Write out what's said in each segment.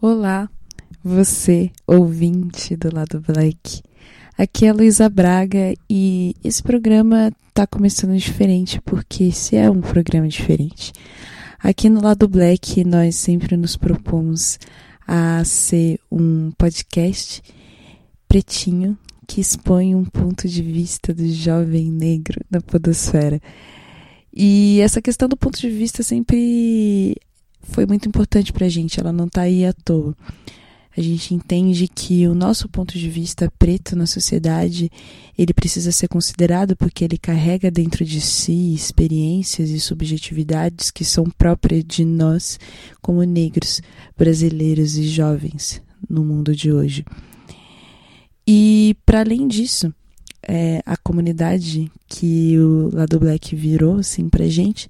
Olá, você, ouvinte do lado Black. Aqui é a Luísa Braga e esse programa tá começando diferente porque esse é um programa diferente. Aqui no lado Black nós sempre nos propomos a ser um podcast pretinho que expõe um ponto de vista do jovem negro na podosfera. E essa questão do ponto de vista sempre foi muito importante pra gente, ela não tá aí à toa. A gente entende que o nosso ponto de vista preto na sociedade, ele precisa ser considerado porque ele carrega dentro de si experiências e subjetividades que são próprias de nós como negros, brasileiros e jovens no mundo de hoje. E para além disso, é, a comunidade que o Lado Black virou assim pra gente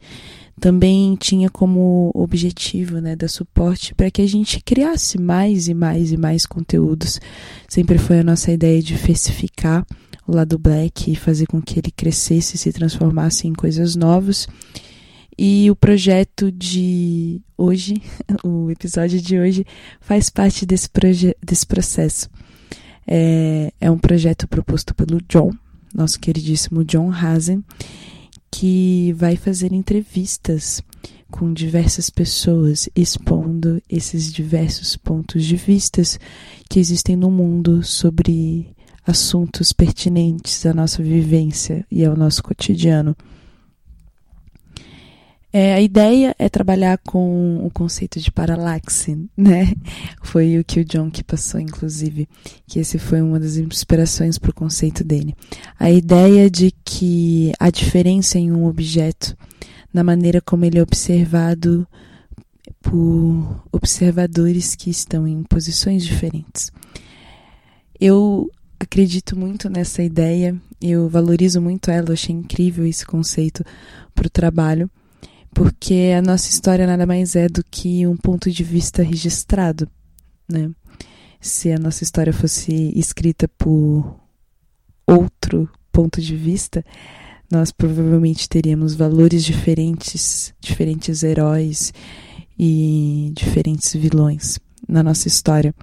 também tinha como objetivo, né, dar suporte para que a gente criasse mais e mais e mais conteúdos. Sempre foi a nossa ideia de diversificar o lado black e fazer com que ele crescesse e se transformasse em coisas novas. E o projeto de hoje, o episódio de hoje, faz parte desse, desse processo. É, é um projeto proposto pelo John, nosso queridíssimo John Hazen, que vai fazer entrevistas com diversas pessoas, expondo esses diversos pontos de vistas que existem no mundo sobre assuntos pertinentes à nossa vivência e ao nosso cotidiano. É, a ideia é trabalhar com o conceito de paralaxe, né? Foi o que o John que passou, inclusive, que esse foi uma das inspirações para o conceito dele. A ideia de que a diferença em um objeto, na maneira como ele é observado por observadores que estão em posições diferentes. Eu acredito muito nessa ideia, eu valorizo muito ela, eu achei incrível esse conceito para o trabalho porque a nossa história nada mais é do que um ponto de vista registrado, né? Se a nossa história fosse escrita por outro ponto de vista, nós provavelmente teríamos valores diferentes, diferentes heróis e diferentes vilões na nossa história.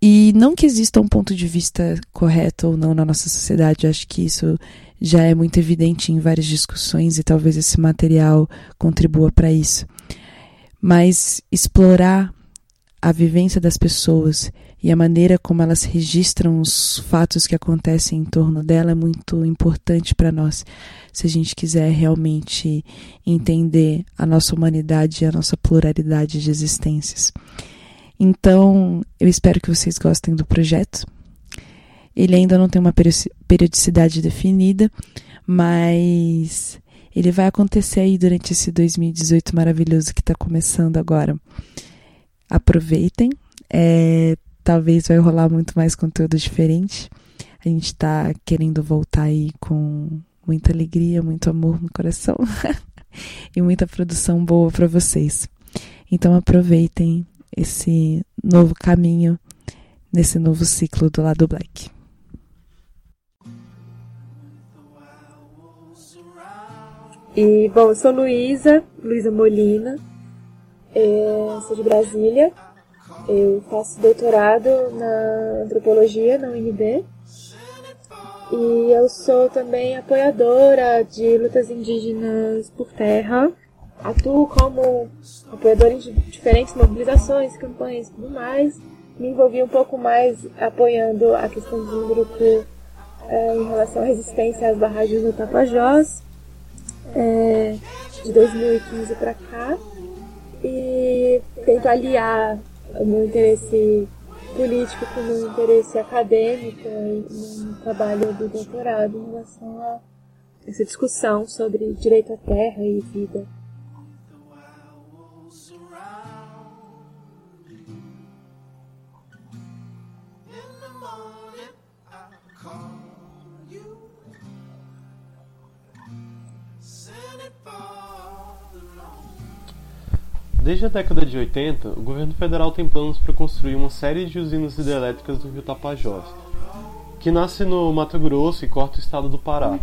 E não que exista um ponto de vista correto ou não na nossa sociedade, acho que isso já é muito evidente em várias discussões e talvez esse material contribua para isso. Mas explorar a vivência das pessoas e a maneira como elas registram os fatos que acontecem em torno dela é muito importante para nós, se a gente quiser realmente entender a nossa humanidade e a nossa pluralidade de existências. Então, eu espero que vocês gostem do projeto. Ele ainda não tem uma periodicidade definida, mas ele vai acontecer aí durante esse 2018 maravilhoso que está começando agora. Aproveitem, é, talvez vai rolar muito mais conteúdo diferente. A gente está querendo voltar aí com muita alegria, muito amor no coração e muita produção boa para vocês. Então aproveitem esse novo caminho nesse novo ciclo do lado black. E, bom, eu sou Luísa, Luísa Molina, é, sou de Brasília, eu faço doutorado na antropologia na UNB e eu sou também apoiadora de lutas indígenas por terra. Atuo como apoiadora em diferentes mobilizações, campanhas e tudo mais. Me envolvi um pouco mais apoiando a questão do grupo é, em relação à resistência às barragens do Tapajós é, de 2015 para cá e tento aliar o meu interesse político com o meu interesse acadêmico no trabalho do doutorado em relação a essa discussão sobre direito à terra e vida. Desde a década de 80, o governo federal tem planos para construir uma série de usinas hidrelétricas do rio Tapajós, que nasce no Mato Grosso e corta o estado do Pará.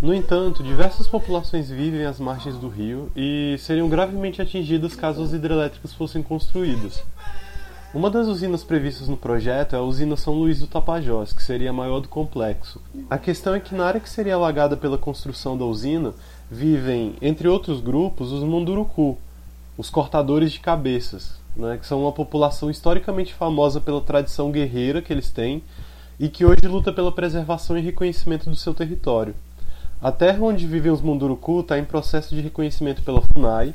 No entanto, diversas populações vivem às margens do rio e seriam gravemente atingidas caso as hidrelétricas fossem construídas. Uma das usinas previstas no projeto é a usina São Luís do Tapajós, que seria a maior do complexo. A questão é que na área que seria alagada pela construção da usina vivem, entre outros grupos, os Munduruku, os cortadores de cabeças, né, que são uma população historicamente famosa pela tradição guerreira que eles têm e que hoje luta pela preservação e reconhecimento do seu território. A terra onde vivem os Munduruku está em processo de reconhecimento pela FUNAI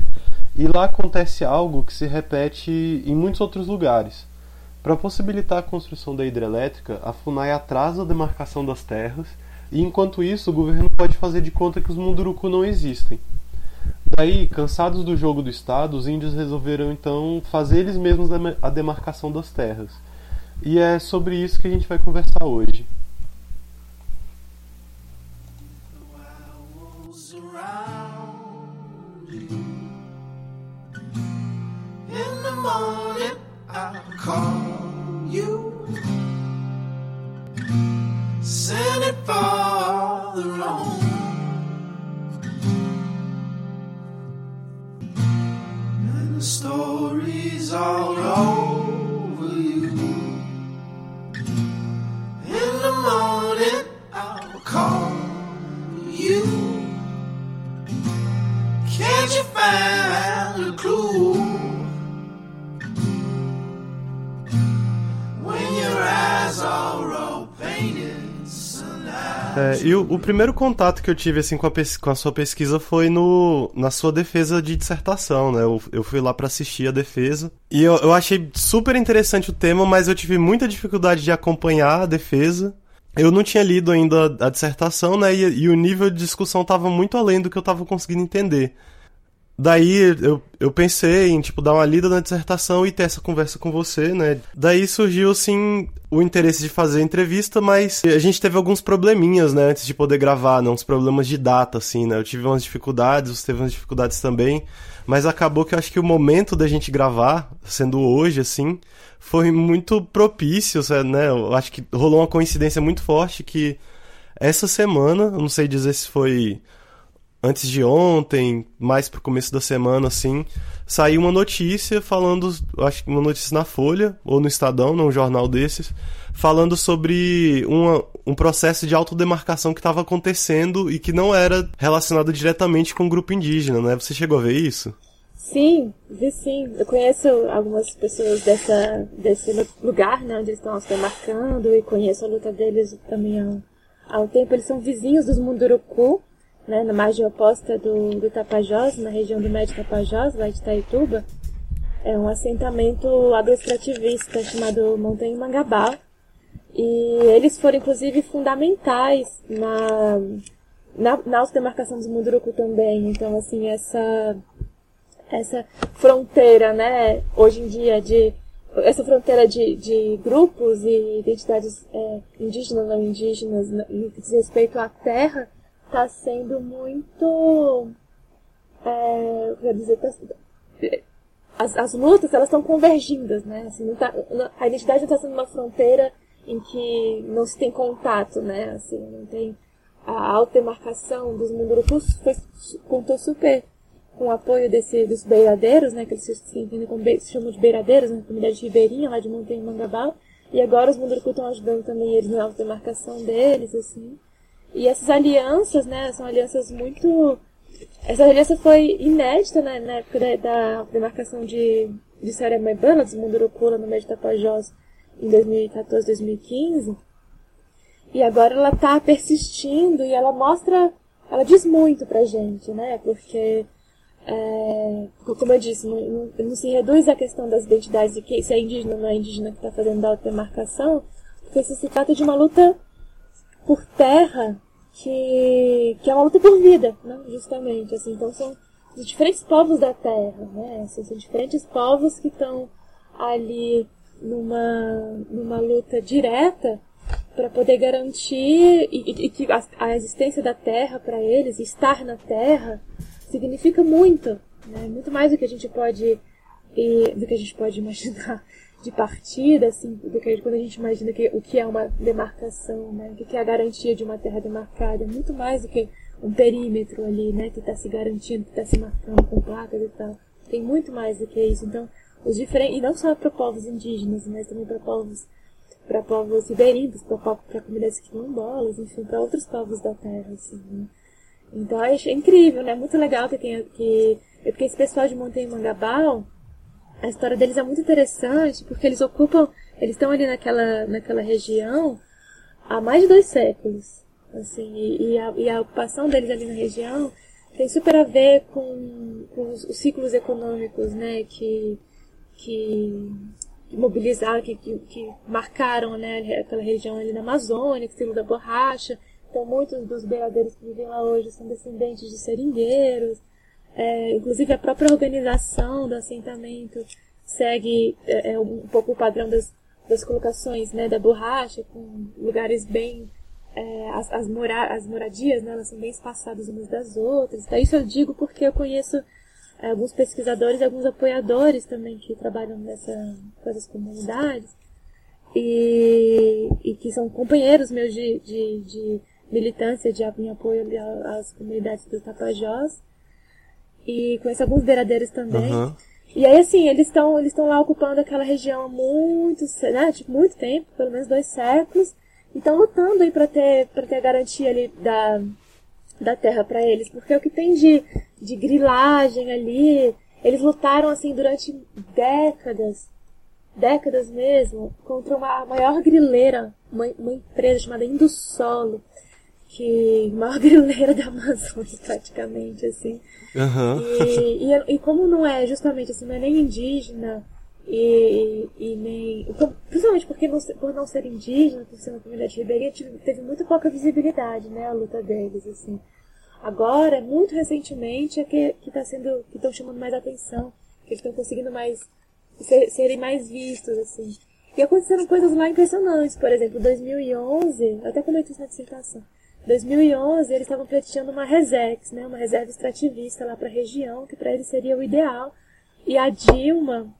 e lá acontece algo que se repete em muitos outros lugares. Para possibilitar a construção da hidrelétrica, a FUNAI atrasa a demarcação das terras e, enquanto isso, o governo pode fazer de conta que os Munduruku não existem. Daí, cansados do jogo do Estado, os índios resolveram então fazer eles mesmos a demarcação das terras. E é sobre isso que a gente vai conversar hoje. stories É, e o, o, primeiro contato que eu tive assim com a, com a, sua pesquisa foi no, na sua defesa de dissertação, né? Eu, eu fui lá para assistir a defesa e eu, eu achei super interessante o tema, mas eu tive muita dificuldade de acompanhar a defesa. Eu não tinha lido ainda a, a dissertação, né? E, e, o nível de discussão estava muito além do que eu estava conseguindo entender. Daí eu, eu pensei em, tipo, dar uma lida na dissertação e ter essa conversa com você, né? Daí surgiu, assim, o interesse de fazer a entrevista, mas a gente teve alguns probleminhas, né, antes de poder gravar, né? Uns problemas de data, assim, né? Eu tive umas dificuldades, você teve umas dificuldades também, mas acabou que eu acho que o momento da gente gravar, sendo hoje, assim, foi muito propício, né? Eu acho que rolou uma coincidência muito forte que essa semana, eu não sei dizer se foi antes de ontem, mais pro começo da semana, assim, saiu uma notícia falando, acho que uma notícia na Folha, ou no Estadão, num jornal desses, falando sobre uma, um processo de autodemarcação que estava acontecendo e que não era relacionado diretamente com o grupo indígena, né? Você chegou a ver isso? Sim, vi sim. Eu conheço algumas pessoas dessa, desse lugar, né, onde eles estão se demarcando e conheço a luta deles também há, há um tempo. Eles são vizinhos dos Munduruku, né, na margem oposta do, do Tapajós, na região do Médio Tapajós, lá de Itaituba, é um assentamento agroextrativista chamado Montanha Mangabá. E eles foram, inclusive, fundamentais na, na, na demarcação dos Munduruku também. Então, assim, essa, essa fronteira, né, hoje em dia, de essa fronteira de, de grupos e identidades é, indígenas não indígenas no que diz respeito à terra, está sendo muito. É, quer dizer, tá, as, as lutas elas estão convergindo, né? Assim, tá, a identidade não está sendo uma fronteira em que não se tem contato, né? Assim, não tem a autodemarcação dos mundurucus foi, contou super com o apoio desse, dos beiradeiros, né? Que eles se, entendem como se chamam de beiradeiros, na né, comunidade ribeirinha lá de Montanha Mangabal. E agora os mundurucus estão ajudando também eles na autodemarcação deles, assim. E essas alianças, né, são alianças muito. Essa aliança foi inédita né, na época da, da demarcação de, de Saremaibana, dos Mundurucula, no meio de Tapajós, em 2014, 2015. E agora ela está persistindo e ela mostra, ela diz muito pra gente, né? Porque, é, como eu disse, não, não, se reduz a questão das identidades de que se é indígena ou não é indígena que está fazendo a demarcação, porque se trata de uma luta por terra que, que é uma luta por vida, né? justamente. Assim, então são os diferentes povos da terra, né? Assim, são diferentes povos que estão ali numa, numa luta direta para poder garantir e, e, e que a, a, existência da terra para eles, estar na terra, significa muito, né? muito mais do que a gente pode e, do que a gente pode imaginar de partida, assim, do que quando a gente imagina que, o que é uma demarcação, né? O que é a garantia de uma terra demarcada. É muito mais do que um perímetro ali, né, que está se garantindo, que está se marcando com placas e tal. Tem muito mais do que isso. Então, os diferentes, e não só para povos indígenas, mas também para povos para povos ribeirinhos, para comunidades quilombolas, enfim, para outros povos da terra, assim, né? Então, achei incrível, né? Muito legal que tenha, que, porque esse pessoal de Montanha Mangabal, a história deles é muito interessante, porque eles ocupam, eles estão ali naquela, naquela região há mais de dois séculos, assim, e, e, a, e a ocupação deles ali na região tem super a ver com, com os, os ciclos econômicos, né, que, que mobilizaram, que, que, que, marcaram né, aquela região ali na Amazônia, que se da borracha. Então, muitos dos beiradeiros que vivem lá hoje são descendentes de seringueiros. É, inclusive, a própria organização do assentamento segue é, é um pouco o padrão das, das colocações né, da borracha, com lugares bem. É, as, as, mora, as moradias, né, elas são bem espaçadas umas das outras. Então, isso eu digo porque eu conheço alguns pesquisadores e alguns apoiadores também que trabalham nessa, com essas comunidades e, e que são companheiros meus de, de, de militância, de em apoio às comunidades do Tapajós e conheço alguns beiradeiros também. Uhum. E aí, assim, eles estão eles lá ocupando aquela região há muito, né, tipo, muito tempo, pelo menos dois séculos, e estão lutando aí para ter, pra ter a garantia ali da, da terra para eles, porque o que tem de, de grilagem ali, eles lutaram assim durante décadas, décadas mesmo, contra uma maior grileira, uma, uma empresa chamada Indusolo, que maior grileira da Amazônia praticamente assim. Uhum. E, e, e, como não é justamente assim, não é nem indígena e, e, nem. Principalmente porque não, por não ser indígena, por ser uma comunidade ribeirinha, teve muito pouca visibilidade, né, a luta deles, assim. Agora, muito recentemente, é que está sendo. que estão chamando mais atenção, que eles estão conseguindo mais. Ser, serem mais vistos, assim. E aconteceram coisas lá impressionantes, por exemplo, 2011, eu até comentei isso na dissertação. 2011, eles estavam pleiteando uma resex, né, uma reserva extrativista lá para a região, que para eles seria o ideal. E a Dilma,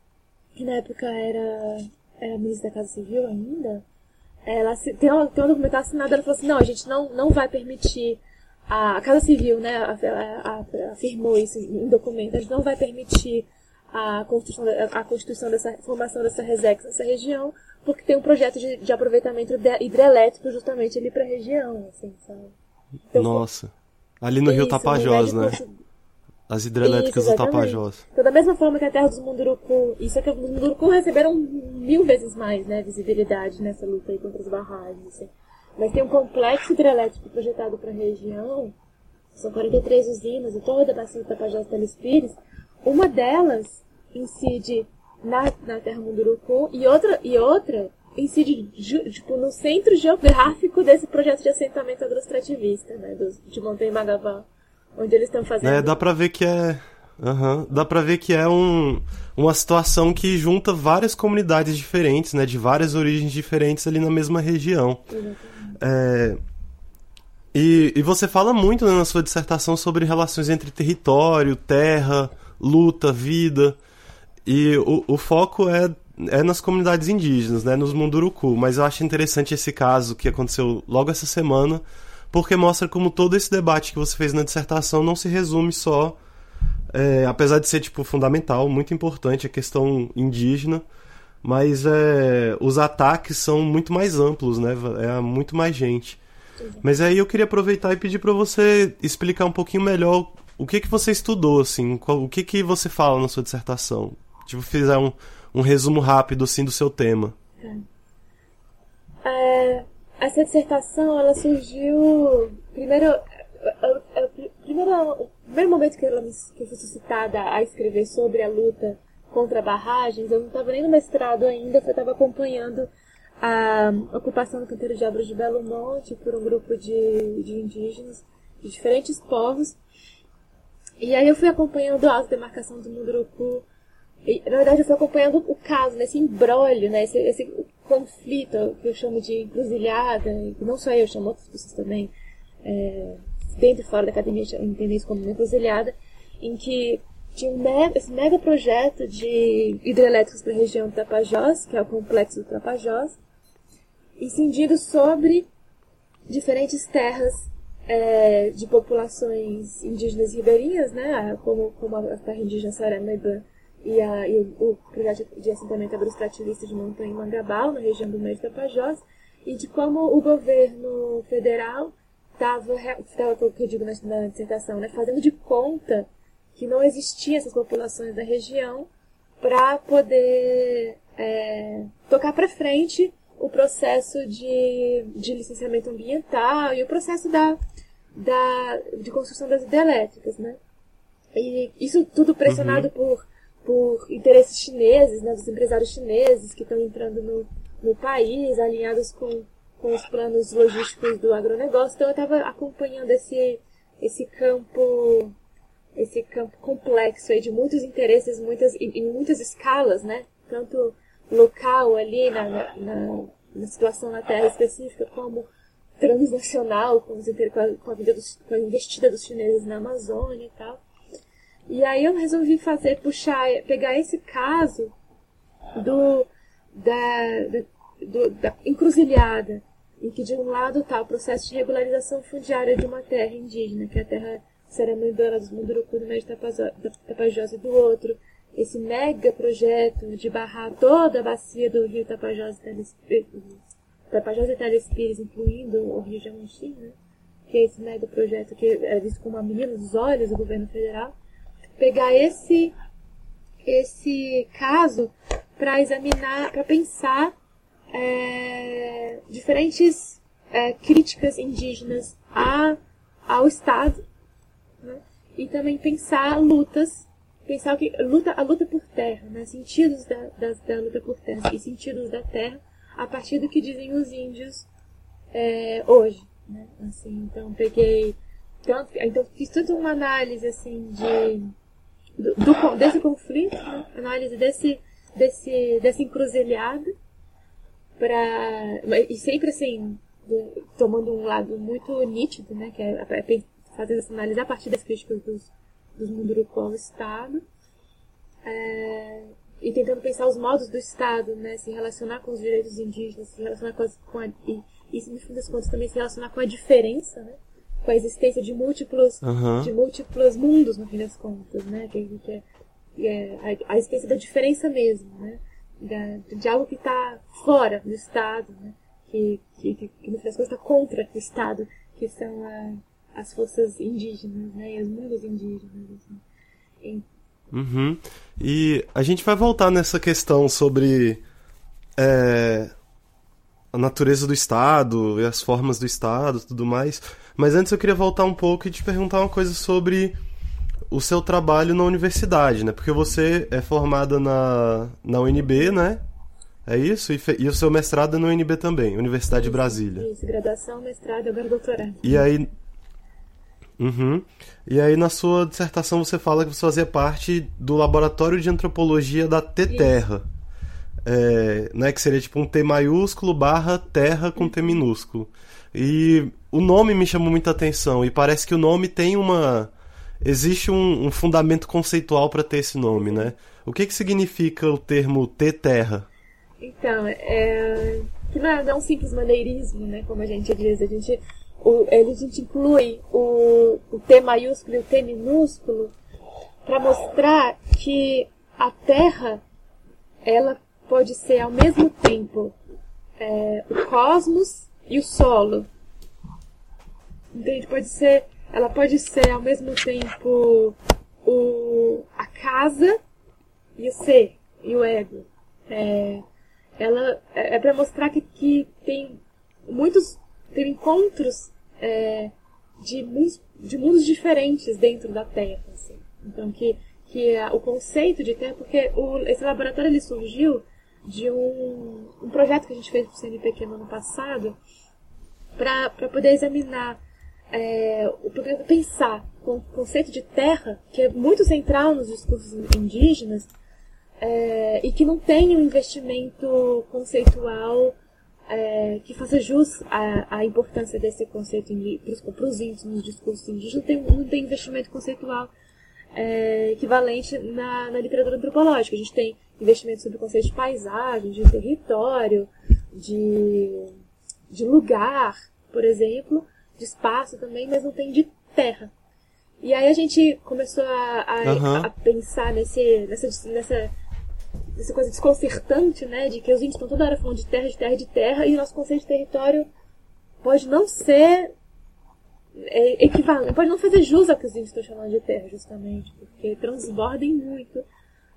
que na época era, era ministra da Casa Civil ainda, ela tem um, tem um documento assinado, ela falou assim, não, a gente não, não vai permitir, a, Casa Civil, né, a, a, afirmou isso em documento, a gente não vai permitir a construção, a construção dessa, formação dessa resex nessa região, porque tem um projeto de, de aproveitamento hidrelétrico justamente ali para a região, assim, sabe? Então, Nossa. Ali no isso, Rio Tapajós, né? As hidrelétricas Isso, do Tapajós. Então, da mesma forma que a terra dos Munduruku, isso é que os Munduruku receberam mil vezes mais, né, visibilidade nessa luta aí contra as barragens, assim. Mas tem um complexo hidrelétrico projetado para a região, são 43 usinas, e toda a bacia do Tapajós Telespires. Uma delas incide na, na terra Munduruku e outra, e outra incide tipo, no centro geográfico desse projeto de assentamento agroextrativista, né, do, de Montanha Magaval onde eles estão fazendo. É, dá pra ver que é. Uhum. Dá pra ver que é um, uma situação que junta várias comunidades diferentes, né? De várias origens diferentes ali na mesma região. É, e, e você fala muito né, na sua dissertação sobre relações entre território, terra, luta, vida. E o, o foco é, é nas comunidades indígenas, né? Nos Munduruku. Mas eu acho interessante esse caso que aconteceu logo essa semana porque mostra como todo esse debate que você fez na dissertação não se resume só, é, apesar de ser tipo fundamental, muito importante a questão indígena, mas é, os ataques são muito mais amplos, né? É muito mais gente. Mas aí eu queria aproveitar e pedir para você explicar um pouquinho melhor o que que você estudou, assim, qual, o que que você fala na sua dissertação. Tipo, fizer um, um resumo rápido, assim, do seu tema. É, essa dissertação, ela surgiu. Primeiro. O primeiro momento que, que eu fui suscitada a escrever sobre a luta contra barragens, eu não estava nem no mestrado ainda, eu estava acompanhando a ocupação do canteiro de obras de Belo Monte por um grupo de, de indígenas de diferentes povos. E aí eu fui acompanhando a demarcação do Munduruku. E, na verdade, eu fui acompanhando o caso, né, embrólio, né, esse, esse conflito, que eu chamo de encruzilhada, e não só eu, eu chamo outras pessoas também, é, dentro e fora da academia, entendem isso como uma encruzilhada, em que tinha um mega, esse mega projeto de hidrelétricos para a região do Tapajós, que é o complexo do Tapajós, incendido sobre diferentes terras é, de populações indígenas ribeirinhas, né, como, como a terra indígena Saranaíba e, a, e o, o projeto de assentamento agrostrativista de Montanha em Mangabal, na região do Médio Tapajós, e de como o governo federal estava, o que eu digo na, na dissertação, né, fazendo de conta que não existiam essas populações da região para poder é, tocar para frente o processo de, de licenciamento ambiental e o processo da, da, de construção das hidrelétricas, né? E isso tudo pressionado uhum. por, por interesses chineses, né, dos empresários chineses que estão entrando no, no país, alinhados com, com os planos logísticos do agronegócio. Então eu estava acompanhando esse, esse campo esse campo complexo aí de muitos interesses, muitas, em, muitas escalas, né? Tanto local ali na, na, na situação na Terra específica, como transnacional, com, os, a, com, a vida dos, com a investida dos chineses na Amazônia e tal. E aí eu resolvi fazer, puxar, pegar esse caso do, da, da, do, da encruzilhada, em que de um lado está o processo de regularização fundiária de uma terra indígena, que é a terra Saramandana dos Munduruku do de Tapajós e do outro, esse mega projeto de barrar toda a bacia do rio Tapajós e Telespires, Tapajós e Telespires, incluindo o rio Jamuxim, né? que é esse mega projeto que é visto como a menina dos olhos do governo federal, pegar esse, esse caso para examinar, para pensar é, diferentes é, críticas indígenas a, ao Estado né? e também pensar lutas pensar que luta a luta por terra, né? sentidos da, da, da, luta por terra e sentidos da terra a partir do que dizem os índios é, hoje, né? Assim, então peguei tanto, então fiz toda uma análise assim de do, do desse conflito, né? análise desse desse dessa encruzilhada para e sempre assim tomando um lado muito nítido, né? Que é, é fazer essa análise a partir das críticas dos dos Munduruku ao Estado, é, e tentando pensar os modos do Estado, né, se relacionar com os direitos indígenas, se relacionar com, as, com a, e, e, no fim das contas, também se relacionar com a diferença, né, com a existência de múltiplos, uhum. de múltiplos mundos, no fim das contas, né, que, que é, é a, a, existência da diferença mesmo, né, da, de algo que está fora do Estado, né, que, que, que, que no fim das contas está contra o Estado, que são a, as forças indígenas, né? E os mundos indígenas, assim. E... Uhum. E a gente vai voltar nessa questão sobre é, a natureza do Estado e as formas do Estado tudo mais. Mas antes eu queria voltar um pouco e te perguntar uma coisa sobre o seu trabalho na universidade, né? Porque você é formada na, na UNB, né? É isso? E, e o seu mestrado é na UNB também, Universidade isso, de Brasília. Isso, graduação, mestrado e agora doutorado. E aí, Uhum. E aí na sua dissertação você fala que você fazia parte do laboratório de antropologia da T-Terra. É, né, que seria tipo um T maiúsculo barra terra com T minúsculo. E o nome me chamou muita atenção e parece que o nome tem uma... Existe um, um fundamento conceitual para ter esse nome, né? O que, que significa o termo T-Terra? Então, é... que não é, não é um simples maneirismo, né? Como a gente diz. A gente o, a gente inclui o, o T maiúsculo e o T minúsculo para mostrar que a Terra ela pode ser ao mesmo tempo é, o cosmos e o solo. Entende? Pode ser, ela pode ser ao mesmo tempo o, a casa e o ser e o ego. É, ela é, é para mostrar que, que tem muitos tem encontros é, de, mundos, de mundos diferentes dentro da Terra. Assim. Então, que, que é o conceito de Terra, porque o, esse laboratório ele surgiu de um, um projeto que a gente fez para o CNPq no ano passado, para poder examinar, é, poder pensar o conceito de terra, que é muito central nos discursos indígenas, é, e que não tem um investimento conceitual é, que faça jus à, à, importância desse conceito para os índios nos discursos indígenas, não tem, não tem investimento conceitual é, equivalente na, na, literatura antropológica. A gente tem investimento sobre o conceito de paisagem, de território, de, de lugar, por exemplo, de espaço também, mas não tem de terra. E aí a gente começou a, a, uhum. a pensar nesse, nessa, nessa, nessa coisa desconcertante, né? De que os índios estão toda hora falando de terra, de terra, de terra, e o nosso conceito de território pode não ser é, equivalente, pode não fazer jus ao que os índios estão chamando de terra, justamente, porque transbordem muito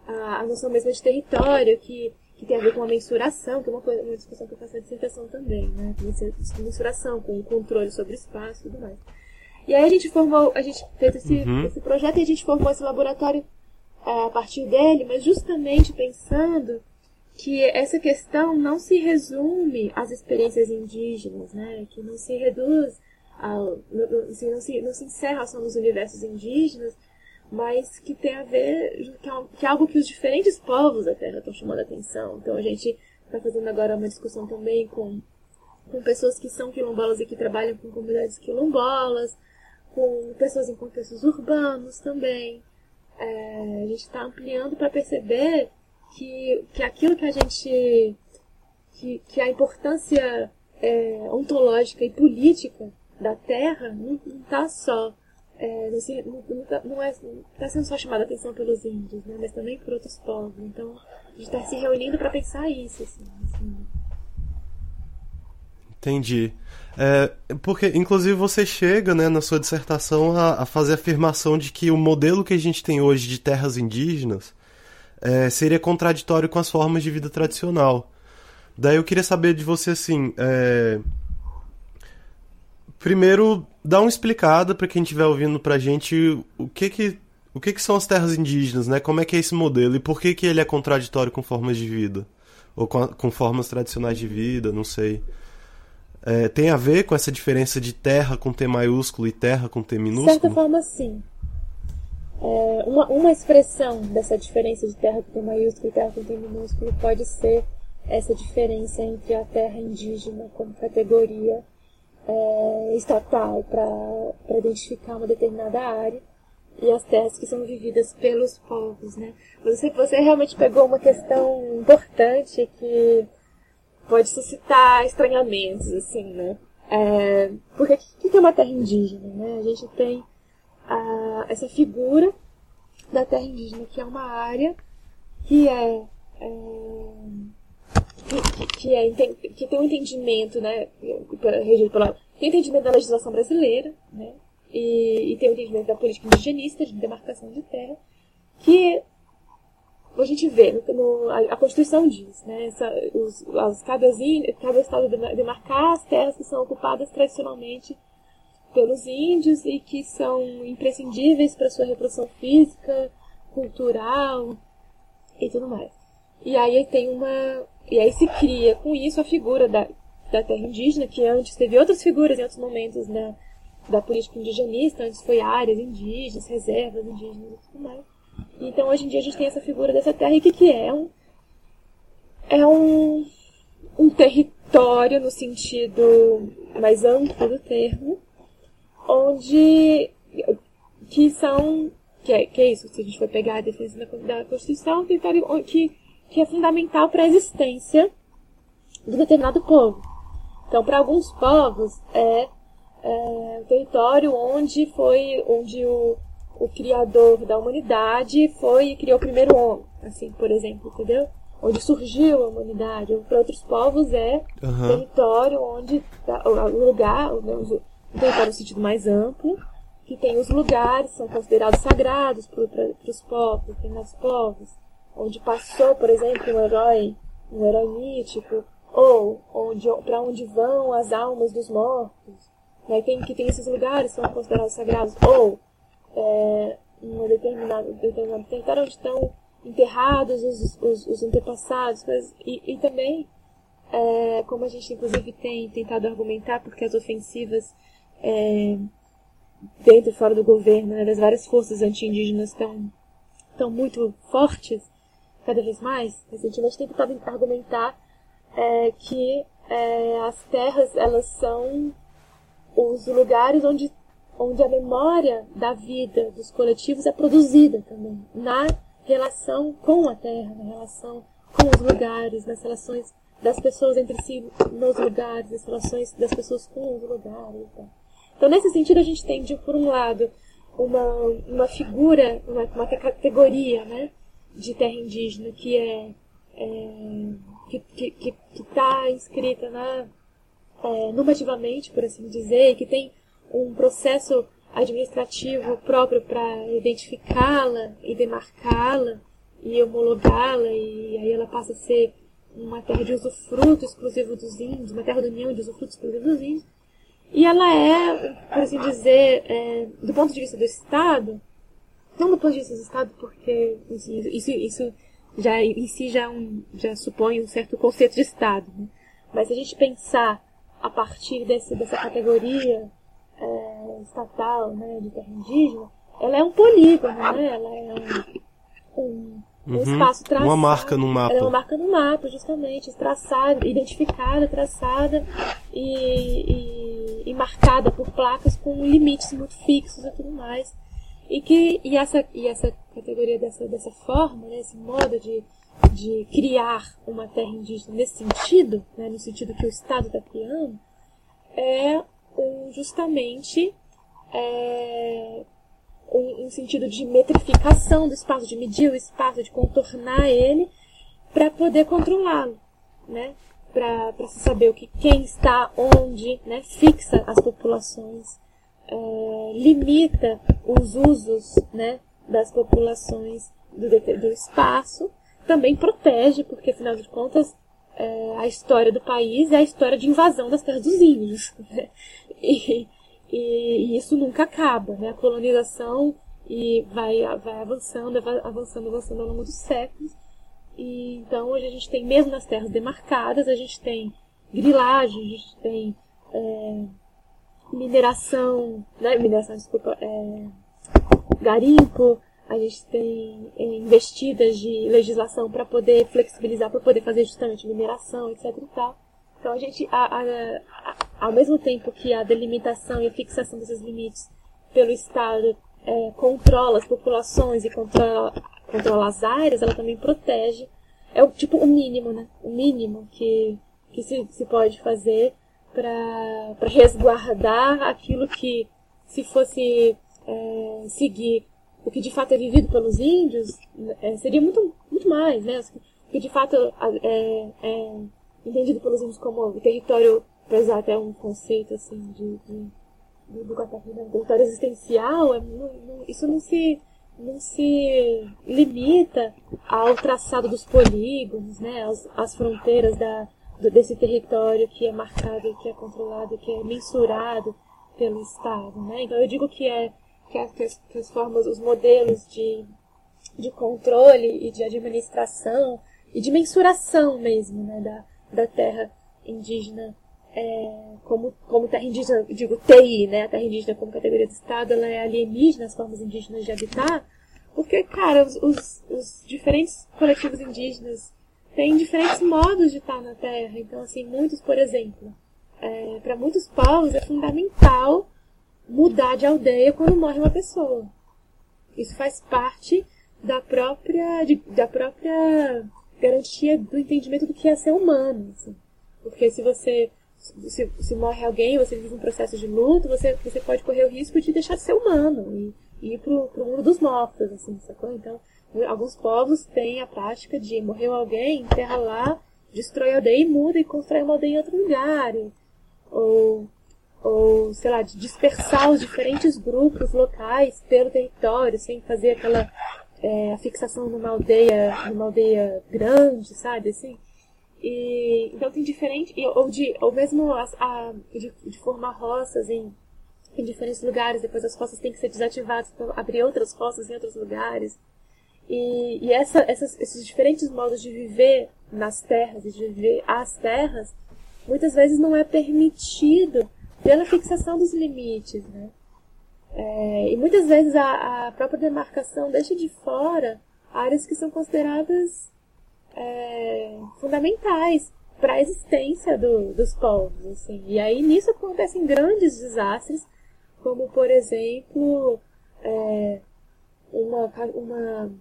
a, a noção mesmo de território, que, que tem a ver com a mensuração, que é uma, coisa, uma discussão que eu faço na dissertação também, né? Com mensuração, com o controle sobre o espaço e tudo mais. E aí a gente formou, a gente fez esse, uhum. esse projeto e a gente formou esse laboratório a partir dele, mas justamente pensando que essa questão não se resume às experiências indígenas, né? Que não se reduz ao, assim, não, se, não se encerra só nos universos indígenas, mas que tem a ver, que é, que é algo que os diferentes povos da Terra estão chamando a atenção. Então a gente está fazendo agora uma discussão também com, com pessoas que são quilombolas e que trabalham com comunidades quilombolas, com pessoas em contextos urbanos também. É, a gente está ampliando para perceber que, que aquilo que a gente. que, que a importância é, ontológica e política da Terra não está só. É, não, não, tá, não é, está sendo só chamada atenção pelos índios, né, mas também por outros povos. Então, a gente está se reunindo para pensar isso. Assim, assim. Entendi. É, porque, inclusive, você chega né, na sua dissertação a, a, fazer a afirmação de que o modelo que a gente tem hoje de terras indígenas é, seria contraditório com as formas de vida tradicional. Daí eu queria saber de você assim. É... Primeiro, dá uma explicada para quem estiver ouvindo pra gente o que que, o que que são as terras indígenas, né? Como é que é esse modelo e por que que ele é contraditório com formas de vida? Ou com, com formas tradicionais de vida, não sei é, tem a ver com essa diferença de terra com T maiúsculo e terra com T minúsculo? De certa forma, sim. É, uma, uma expressão dessa diferença de terra com T maiúsculo e terra com T minúsculo pode ser essa diferença entre a terra indígena como categoria é, estatal para identificar uma determinada área e as terras que são vividas pelos povos, né? Você, você realmente pegou uma questão importante que pode suscitar estranhamentos, assim, né? É, porque o que, é uma terra indígena, né? A gente tem a, essa figura da terra indígena, que é uma área que é, é que, que, é, que tem um entendimento, né, regido pela, tem entendimento da legislação brasileira, né, e, e tem um entendimento da política indigenista de demarcação de terra, que a gente vê, no, a, a, Constituição diz, né, essa, os, as, cabe ao Estado demarcar as terras que são ocupadas tradicionalmente pelos índios e que são imprescindíveis para sua reprodução física, cultural e tudo mais. E aí tem uma. E aí se cria com isso a figura da, da terra indígena, que antes teve outras figuras em outros momentos da, da política indigenista, antes foi áreas indígenas, reservas indígenas e tudo mais. Então hoje em dia a gente tem essa figura dessa terra e o que, que é? É um, é um, um território no sentido mais amplo do termo, onde que são que é, que é isso, se a gente for pegar a defesa da, da Constituição, um território que, que é fundamental para a existência de determinado povo. Então, para alguns povos, é, é um território onde foi, onde o, o criador da humanidade foi e criou o primeiro homem, assim, por exemplo, entendeu? Onde surgiu a humanidade. Para outros povos é uhum. território onde tá, o lugar, o território no sentido mais amplo, que tem os lugares são considerados sagrados para os povos, determinados povos, onde passou, por exemplo, um herói, um herói mítico, ou onde para onde vão as almas dos mortos, né? Tem que tem esses lugares são considerados sagrados, ou é, um determinado, determinado território onde estão enterrados os, os, os antepassados, mas, e, e também, é, como a gente inclusive tem tentado argumentar, porque as ofensivas é, dentro e fora do governo, né, das várias forças anti-indígenas estão, estão muito fortes, cada vez mais, gente tem tentado argumentar é, que é, as terras, elas são os lugares onde onde a memória da vida dos coletivos é produzida também, na relação com a terra, na relação com os lugares, nas relações das pessoas entre si nos lugares, nas relações das pessoas com os lugares. Então, Então, nesse sentido, a gente tem, de, por um lado, uma, uma figura, uma, uma categoria né, de terra indígena que é, é que está inscrita na, é, normativamente, por assim dizer, e que tem um processo administrativo próprio para identificá-la e demarcá-la e homologá-la, e aí ela passa a ser uma terra de usufruto exclusivo dos índios, uma terra de união de usufruto exclusivo dos índios. E ela é, por assim dizer, é, do ponto de vista do Estado, não do ponto de vista do Estado, porque assim, isso, isso já em si já, um, já supõe um certo conceito de Estado. Né? Mas se a gente pensar a partir desse, dessa categoria é, estatal né, de terra indígena, ela é um polígono, né? ela é um, um, um uhum. espaço traçado. Uma marca no mapa. Ela é uma marca no mapa, justamente, traçada, identificada, traçada e, e, e marcada por placas com limites muito fixos e tudo mais. E que e essa, e essa categoria dessa, dessa forma, né, esse modo de, de criar uma terra indígena nesse sentido, né, no sentido que o Estado está criando, é um, justamente é, um, um, sentido de metrificação do espaço, de medir o espaço, de contornar ele para poder controlá-lo, né? Para se saber o que quem está onde, né? Fixa as populações é, limita os usos né, das populações do, do espaço, também protege, porque afinal de contas é, a história do país é a história de invasão das terras dos índios. Né? E, e, e, isso nunca acaba. Né? A colonização e vai, vai avançando, avançando, avançando ao longo dos séculos. E, então hoje a gente tem, mesmo nas terras demarcadas, a gente tem grilagem, a gente tem é, mineração, né? Mineração, desculpa, é, garimpo, a gente tem é, investidas de legislação para poder flexibilizar, para poder fazer justamente mineração, etc e tal. Então a gente, a, a, a, ao mesmo tempo que a delimitação e a fixação desses limites pelo Estado é, controla as populações e controla, controla as áreas, ela também protege. É o tipo o mínimo, né? O mínimo que, que se, se pode fazer para resguardar aquilo que, se fosse é, seguir o que de fato é vivido pelos índios, é, seria muito, muito mais, né? O que de fato é, é entendido pelos índios como território, apesar até um conceito assim de, de, do Catarina, território existencial, é, não, não, isso não se não se limita ao traçado dos polígonos, né, às, às fronteiras da, desse território que é marcado, que é controlado, que é mensurado pelo Estado. Né? Então eu digo que é que as, que as formas, os modelos de, de controle e de administração e de mensuração mesmo né, da, da terra indígena é, como, como terra indígena, digo TI, né, a terra indígena como categoria de Estado, ela é alienígena, as formas indígenas de habitar, porque, cara, os, os, os diferentes coletivos indígenas tem diferentes modos de estar na Terra. Então, assim, muitos, por exemplo, é, para muitos povos é fundamental mudar de aldeia quando morre uma pessoa. Isso faz parte da própria, de, da própria garantia do entendimento do que é ser humano. Assim. Porque se você se, se, morre alguém, você vive um processo de luto, você, você pode correr o risco de deixar de ser humano e, e ir pro, pro mundo dos mortos, assim, sacou? Então, Alguns povos têm a prática de morreu alguém, enterra lá, destrói a aldeia e muda e constrói uma aldeia em outro lugar. Ou, ou, sei lá, de dispersar os diferentes grupos locais pelo território, sem fazer aquela é, a fixação numa aldeia, numa aldeia grande, sabe, assim. E, então tem diferente, ou, de, ou mesmo a, a de, de, formar roças em, em diferentes lugares, depois as roças têm que ser desativadas para abrir outras roças em outros lugares. E, e essa, essas, esses diferentes modos de viver nas terras e de viver as terras, muitas vezes não é permitido pela fixação dos limites, né? É, e muitas vezes a, a, própria demarcação deixa de fora áreas que são consideradas é, fundamentais para a existência do, dos povos. Assim. E aí nisso acontecem grandes desastres, como por exemplo é, uma, uma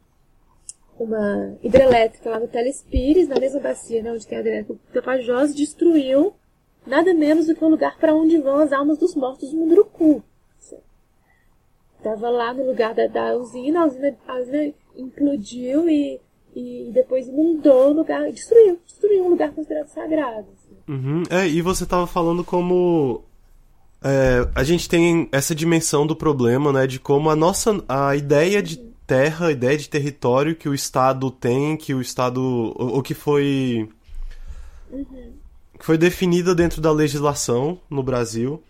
uma hidrelétrica lá no Telespires, na mesma bacia né, onde tem a hidrelétrica Tapajós, destruiu nada menos do que o lugar para onde vão as almas dos mortos do Munduruku. Estava lá no lugar da, da usina, a usina, a usina implodiu e, e depois inundou o lugar, destruiu, destruiu um lugar considerado sagrado. Assim. Uhum. É, e você estava falando como é, a gente tem essa dimensão do problema, né, de como a nossa a ideia de terra, a ideia de território que o Estado tem, que o Estado o, o que foi uhum. que foi definida dentro da legislação no Brasil,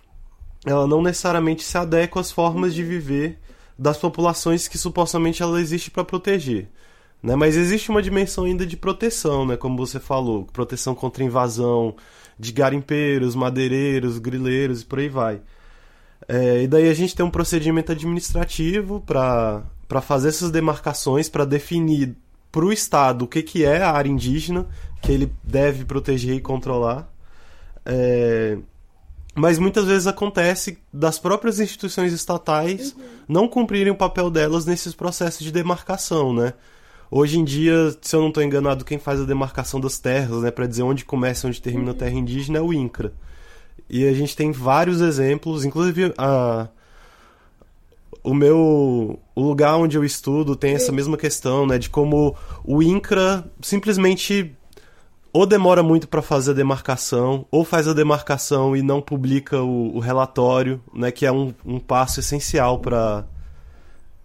ela não necessariamente se adequa às formas de viver das populações que supostamente ela existe para proteger. Né? Mas existe uma dimensão ainda de proteção, né? como você falou, proteção contra invasão de garimpeiros, madeireiros, grileiros e por aí vai. É, e daí a gente tem um procedimento administrativo para fazer essas demarcações, para definir para o Estado o que, que é a área indígena que ele deve proteger e controlar. É, mas muitas vezes acontece das próprias instituições estatais uhum. não cumprirem o papel delas nesses processos de demarcação, né? Hoje em dia, se eu não estou enganado, quem faz a demarcação das terras, né, para dizer onde começa e onde termina uhum. a terra indígena é o INCRA. E a gente tem vários exemplos, inclusive a o meu o lugar onde eu estudo tem essa mesma questão, né, de como o INCRA simplesmente ou demora muito para fazer a demarcação, ou faz a demarcação e não publica o, o relatório, né, que é um, um passo essencial para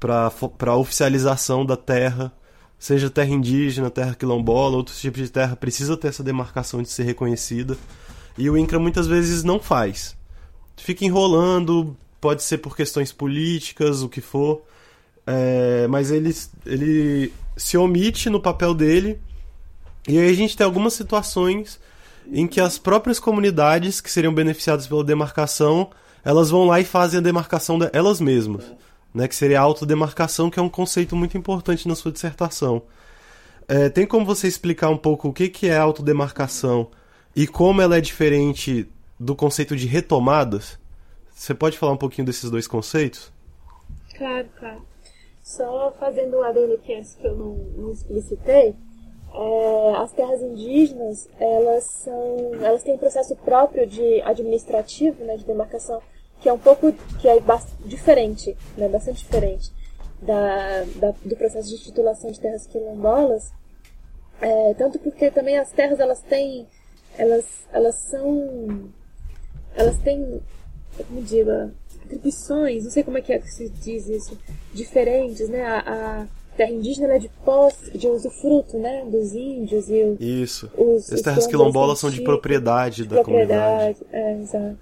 a oficialização da terra, seja terra indígena, terra quilombola, outros tipos de terra, precisa ter essa demarcação de ser reconhecida. E o INCRA muitas vezes não faz. Fica enrolando, pode ser por questões políticas, o que for, é, mas ele, ele se omite no papel dele e aí a gente tem algumas situações em que as próprias comunidades que seriam beneficiadas pela demarcação, elas vão lá e fazem a demarcação delas mesmas, né? Que seria a autodemarcação, que é um conceito muito importante na sua dissertação. É, tem como você explicar um pouco o que, que é autodemarcação e como ela é diferente do conceito de retomadas? Você pode falar um pouquinho desses dois conceitos? Claro, claro. Só fazendo um adendo que eu não, não explicitei, é, as terras indígenas, elas são, elas têm um processo próprio de administrativo, né, de demarcação, que é um pouco, que é diferente, né, bastante diferente da, da, do processo de titulação de terras quilombolas, é, tanto porque também as terras, elas têm, elas, elas são, elas têm, como digo, atribuições, não sei como é que, é que se diz isso, diferentes, né, a, a terra indígena é de posse, de usufruto, né? Dos índios e o, Isso. Os, As terras quilombolas são de propriedade de da propriedade, comunidade. É, exato.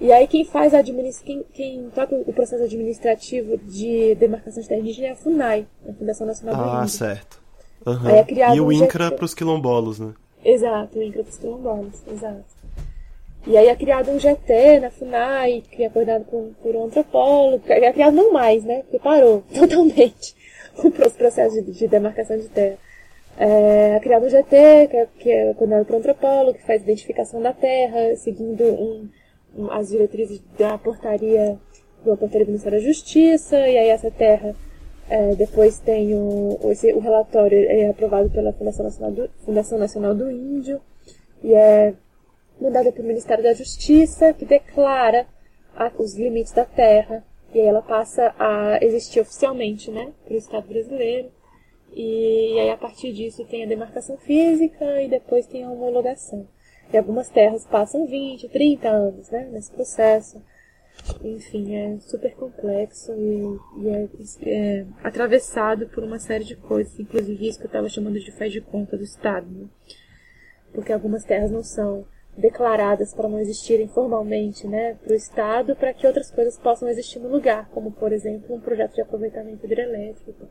E aí quem faz a administ... quem, quem toca o processo administrativo de demarcação de terra indígena é a FUNAI, a Fundação Nacional do Ah, certo. Uhum. É e o INCRA para os quilombolos, né? Exato, o INCRA para os quilombolos, exato. E aí é criado um GT na FUNAI, que é coordenado por, por um antropólogo. É criado não mais, né? Porque parou totalmente os processos de, de, demarcação de terra. É, criado o GT, que é, que é coordenado por antropólogo, que faz identificação da terra, seguindo um, um, as diretrizes da portaria do portaria do Ministério da Justiça, e aí essa terra é, depois tem o, esse, o relatório é aprovado pela Fundação Nacional do, Fundação Nacional do Índio, e é mandado para o Ministério da Justiça, que declara a, os limites da terra, e aí ela passa a existir oficialmente, né, para o Estado brasileiro. E aí a partir disso tem a demarcação física e depois tem a homologação. E algumas terras passam 20, 30 anos, né, nesse processo. Enfim, é super complexo e, e é, é, atravessado por uma série de coisas, inclusive isso que eu estava chamando de faz de conta do Estado, né? Porque algumas terras não são declaradas para não existirem formalmente né, para o Estado, para que outras coisas possam existir no lugar, como, por exemplo, um projeto de aproveitamento hidrelétrico.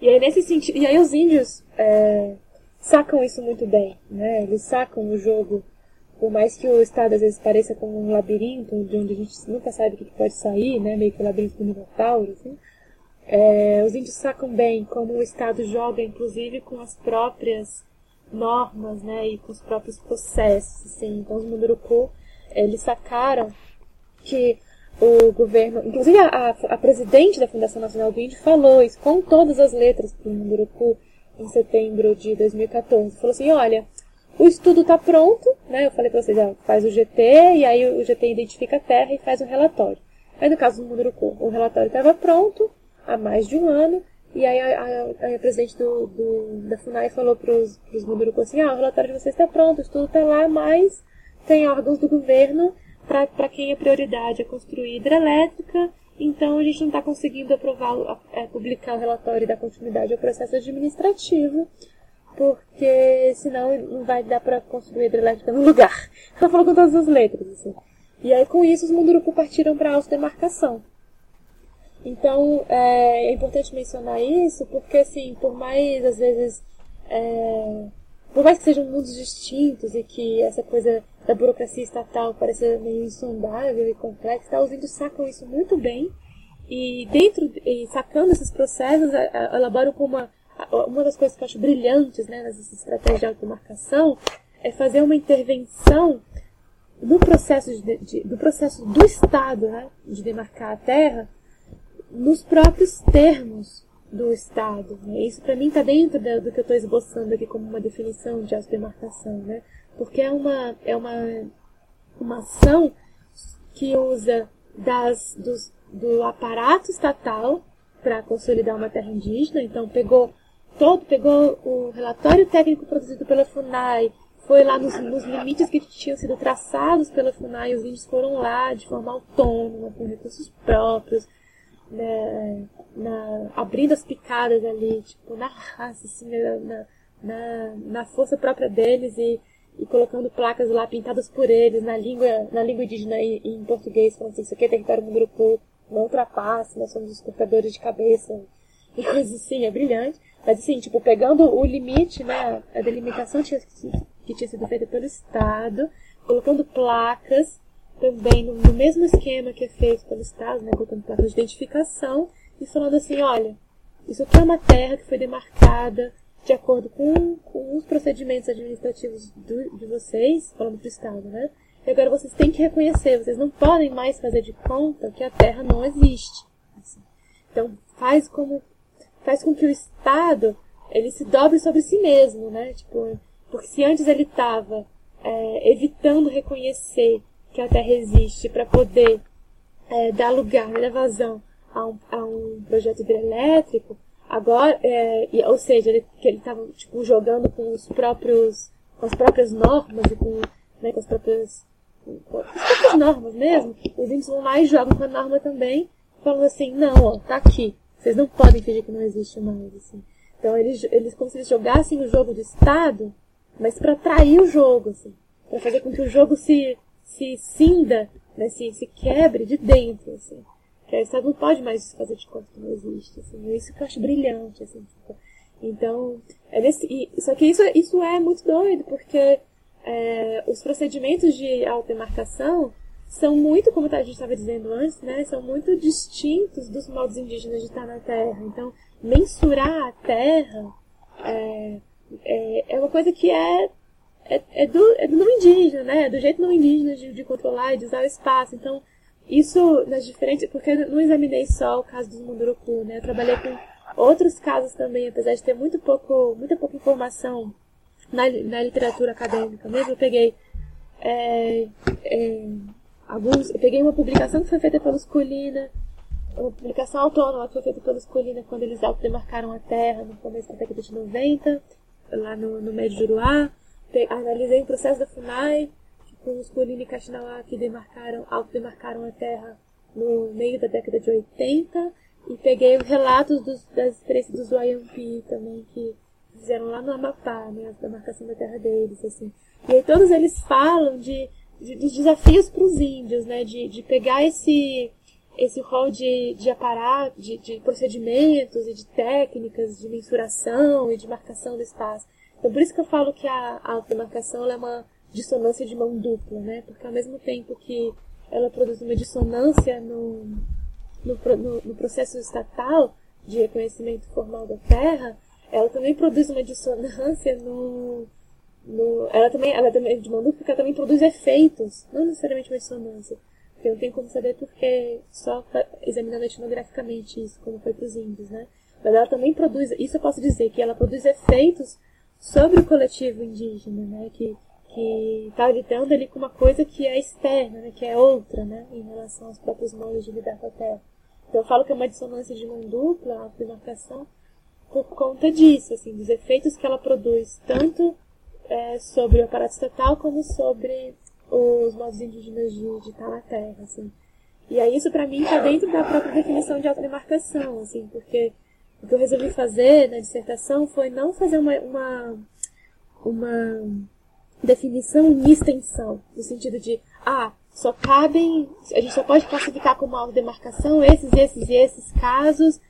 E aí, nesse sentido, e aí os índios é, sacam isso muito bem, né? Eles sacam o jogo, por mais que o Estado às vezes pareça como um labirinto, de onde a gente nunca sabe o que pode sair, né? Meio que o labirinto do Minotauro, assim. É, os índios sacam bem como o Estado joga, inclusive, com as próprias normas, né, e com os próprios processos, assim. Então, os Munduruku, eles sacaram que o governo, inclusive a, a, a, presidente da Fundação Nacional do Índio falou isso com todas as letras para o Munduruku em setembro de 2014. Falou assim, olha, o estudo está pronto, né? Eu falei para vocês, ó, faz o GT e aí o GT identifica a Terra e faz o relatório. Aí no caso do Munduruku, o relatório estava pronto há mais de um ano e aí a, a, a presidente do, do, da FUNAI falou para os Munduruku assim, ah, o relatório de vocês está pronto, o estudo está lá, mas tem órgãos do governo para quem a prioridade é construir hidrelétrica, então a gente não está conseguindo aprovar, é, publicar o relatório da continuidade ao processo administrativo, porque senão não vai dar para construir hidrelétrica no lugar. Ela falou com todas as letras, assim. E aí com isso os Munduruku partiram para a autodemarcação. Então é, é, importante mencionar isso porque assim, por mais às vezes é, por mais que sejam mundos distintos e que essa coisa da burocracia estatal pareça meio insondável e complexa, tá, os índios sacam isso muito bem. E dentro e sacando esses processos elaboram como uma uma das coisas que eu acho brilhantes né, estratégias de automarcação é fazer uma intervenção no processo de, de, do processo do Estado né, de demarcar a terra nos próprios termos do Estado. Né? Isso para mim está dentro da, do que eu estou esboçando aqui como uma definição de autodemarcação, né? porque é uma, é uma, uma ação que usa das, dos, do aparato estatal para consolidar uma terra indígena, então pegou todo, pegou o relatório técnico produzido pela FUNAI, foi lá nos, nos, limites que tinham sido traçados pela FUNAI, os índios foram lá de forma autônoma, com recursos próprios, né, na, abrindo as picadas ali, tipo, na raça, assim, na, na, na força própria deles e, e colocando placas lá pintadas por eles na língua, na língua indígena e, em português, falando assim, isso aqui é território número não ultrapasse, nós somos os cortadores de cabeça, e coisas assim, é brilhante. Mas assim, tipo, pegando o limite, né, a delimitação que tinha sido feita pelo Estado, colocando placas também no, no, mesmo esquema que é feito pelo Estado, né, colocando placas de identificação e falando assim, olha, isso aqui é uma terra que foi demarcada de acordo com, com os procedimentos administrativos do, de vocês, falando para o Estado, né? E agora vocês têm que reconhecer, vocês não podem mais fazer de conta que a terra não existe. Assim. Então, faz como faz com que o Estado ele se dobre sobre si mesmo, né? Tipo, porque se antes ele estava é, evitando reconhecer que a Terra existe para poder é, dar lugar, dar vazão a um, a um projeto hidrelétrico, agora, é, ou seja, ele, que ele estava tipo, jogando com os próprios, com as próprias normas e com, né, com as próprias, as próprias normas mesmo, os índios vão lá e jogam com a norma também, falando assim, não, ó, tá aqui, vocês não podem fingir que não existe mais, assim. Então eles, eles como se eles jogassem o jogo do Estado, mas para atrair o jogo, assim. Para fazer com que o jogo se, se cinda, né, se, se quebre de dentro, assim. Que o Estado não pode mais fazer de conta que não existe, assim. É isso que eu acho brilhante, assim. Tipo. Então, é nesse, e, só que isso, isso é muito doido, porque é, os procedimentos de autodemarcação são muito, como a gente estava dizendo antes, né, são muito distintos dos modos indígenas de estar na Terra. Então, mensurar a Terra é, é, é uma coisa que é, é, é, do, é do não indígena, né, é do jeito não indígena de, de controlar e de usar o espaço. Então, isso nas diferentes. Porque eu não examinei só o caso dos Munduruku, né, eu trabalhei com outros casos também, apesar de ter muito pouco, muita pouca informação na, na literatura acadêmica mesmo, eu peguei. É, é, alguns. Eu peguei uma publicação que foi feita pelos Colina, uma publicação autônoma que foi feita pelos Colina quando eles demarcaram a terra no começo da década de 90, lá no, no Médio Juruá. Analisei o processo da FUNAI, com os Colina e Caxinauá que demarcaram, autodemarcaram a terra no meio da década de 80. E peguei os relatos dos, das experiências dos Wayampi também, que fizeram lá no Amapá, né, a demarcação da terra deles, assim. E aí todos eles falam de, de desafios para os índios, né? De, de pegar esse, esse rol de, de aparato, de, de procedimentos e de técnicas de mensuração e de marcação do espaço. Então, por isso que eu falo que a, autodemarcação é uma dissonância de mão dupla, né? Porque ao mesmo tempo que ela produz uma dissonância no, no, no, no processo estatal de reconhecimento formal da terra, ela também produz uma dissonância no, no, ela também, ela também, de mão porque ela também produz efeitos, não necessariamente uma dissonância. Porque não tem como saber porque só examinando etnograficamente isso, como foi para os índios, né? Mas ela também produz, isso eu posso dizer, que ela produz efeitos sobre o coletivo indígena, né? Que que está lidando ali com uma coisa que é externa, né? Que é outra, né? Em relação aos próprios modos de lidar com a Terra. Então eu falo que é uma dissonância de mão dupla, a demarcação, por conta disso, assim, dos efeitos que ela produz, tanto é, sobre o aparato estatal como sobre os modos indígenas de, de estar na Terra, assim. E aí isso para mim está dentro da própria definição de autodemarcação, assim, porque o que eu resolvi fazer na dissertação foi não fazer uma, uma, uma definição em extensão, no sentido de, ah, só cabem, a gente só pode classificar como autodemarcação esses, esses e esses casos,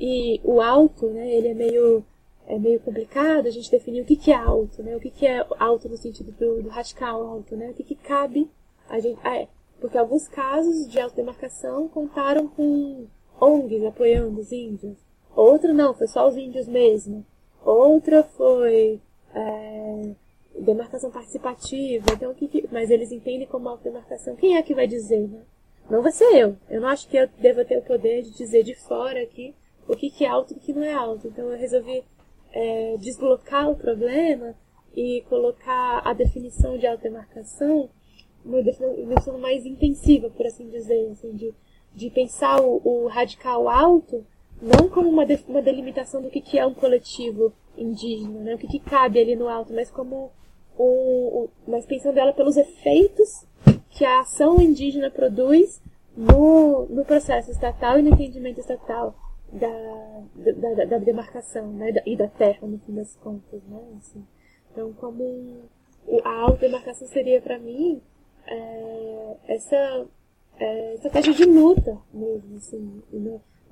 e o alto, né, ele é meio, é meio complicado a gente definir o que, que é alto, né, o que, que é alto no sentido do, do radical alto, né, o que, que cabe a gente, ah, é, porque alguns casos de autodemarcação contaram com ONGs apoiando os índios. Outro não, foi só os índios mesmo. Outra foi é, demarcação participativa. Então, que, que, mas eles entendem como autodemarcação. Quem é que vai dizer, né? Não vai ser eu. Eu não acho que eu deva ter o poder de dizer de fora aqui o que, que é alto e o que não é alto. Então, eu resolvi é, desblocar o problema e colocar a definição de autodemarcação uma definição mais intensiva, por assim dizer, assim, de, de pensar o, o radical alto não como uma, de, uma delimitação do que, que é um coletivo indígena, né? o que, que cabe ali no alto, mas como um, um, mas pensando ela pelos efeitos que a ação indígena produz no, no processo estatal e no entendimento estatal da, da, da demarcação né? e da terra, no fim das contas. Né? Assim, então, como a autodemarcação seria para mim é, essa, é, de luta mesmo, assim,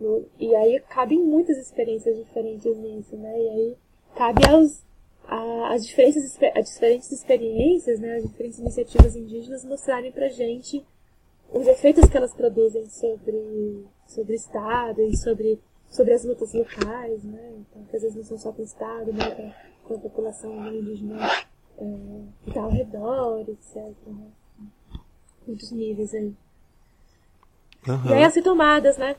no, e aí cabem muitas experiências diferentes nisso, né, e aí cabe aos, a, as, diferentes, as diferentes experiências, né, as diferentes iniciativas indígenas mostrarem pra gente os efeitos que elas produzem sobre, sobre o Estado e sobre, sobre as lutas locais, né, então, que às vezes não são só com o Estado, né, com a população indígena é, que está ao redor, etc, né muitos níveis aí. Uhum. E aí as retomadas, né?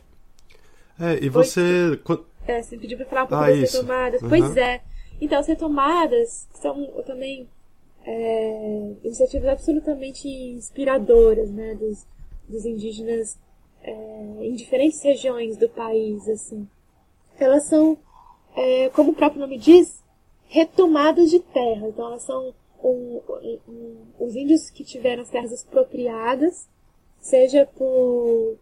É, e você. É, você pediu pra falar um pouco ah, das retomadas. Uhum. Pois é. Então, as retomadas são também é, iniciativas absolutamente inspiradoras, né? Dos, dos indígenas é, em diferentes regiões do país, assim. Elas são, é, como o próprio nome diz, retomadas de terra. Então, elas são um, um, os índios que tiveram as terras expropriadas, seja por,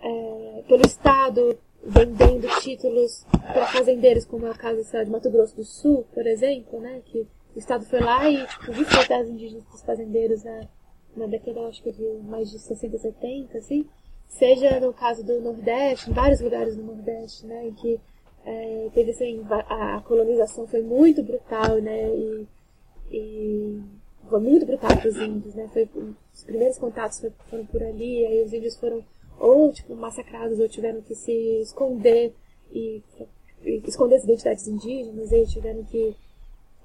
é, pelo Estado vendendo títulos para fazendeiros, como é o caso de Mato Grosso do Sul, por exemplo, né, que o Estado foi lá e tipo, viu terras indígenas para os fazendeiros na, na década, acho que de mais de 60, 70, assim, seja no caso do Nordeste, em vários lugares do Nordeste, né, em que é, teve assim, a, a colonização foi muito brutal, né, e e foi muito brutal para os índios, né? Foi, os primeiros contatos foram por ali, aí os índios foram ou tipo massacrados ou tiveram que se esconder e, e esconder as identidades indígenas, e tiveram que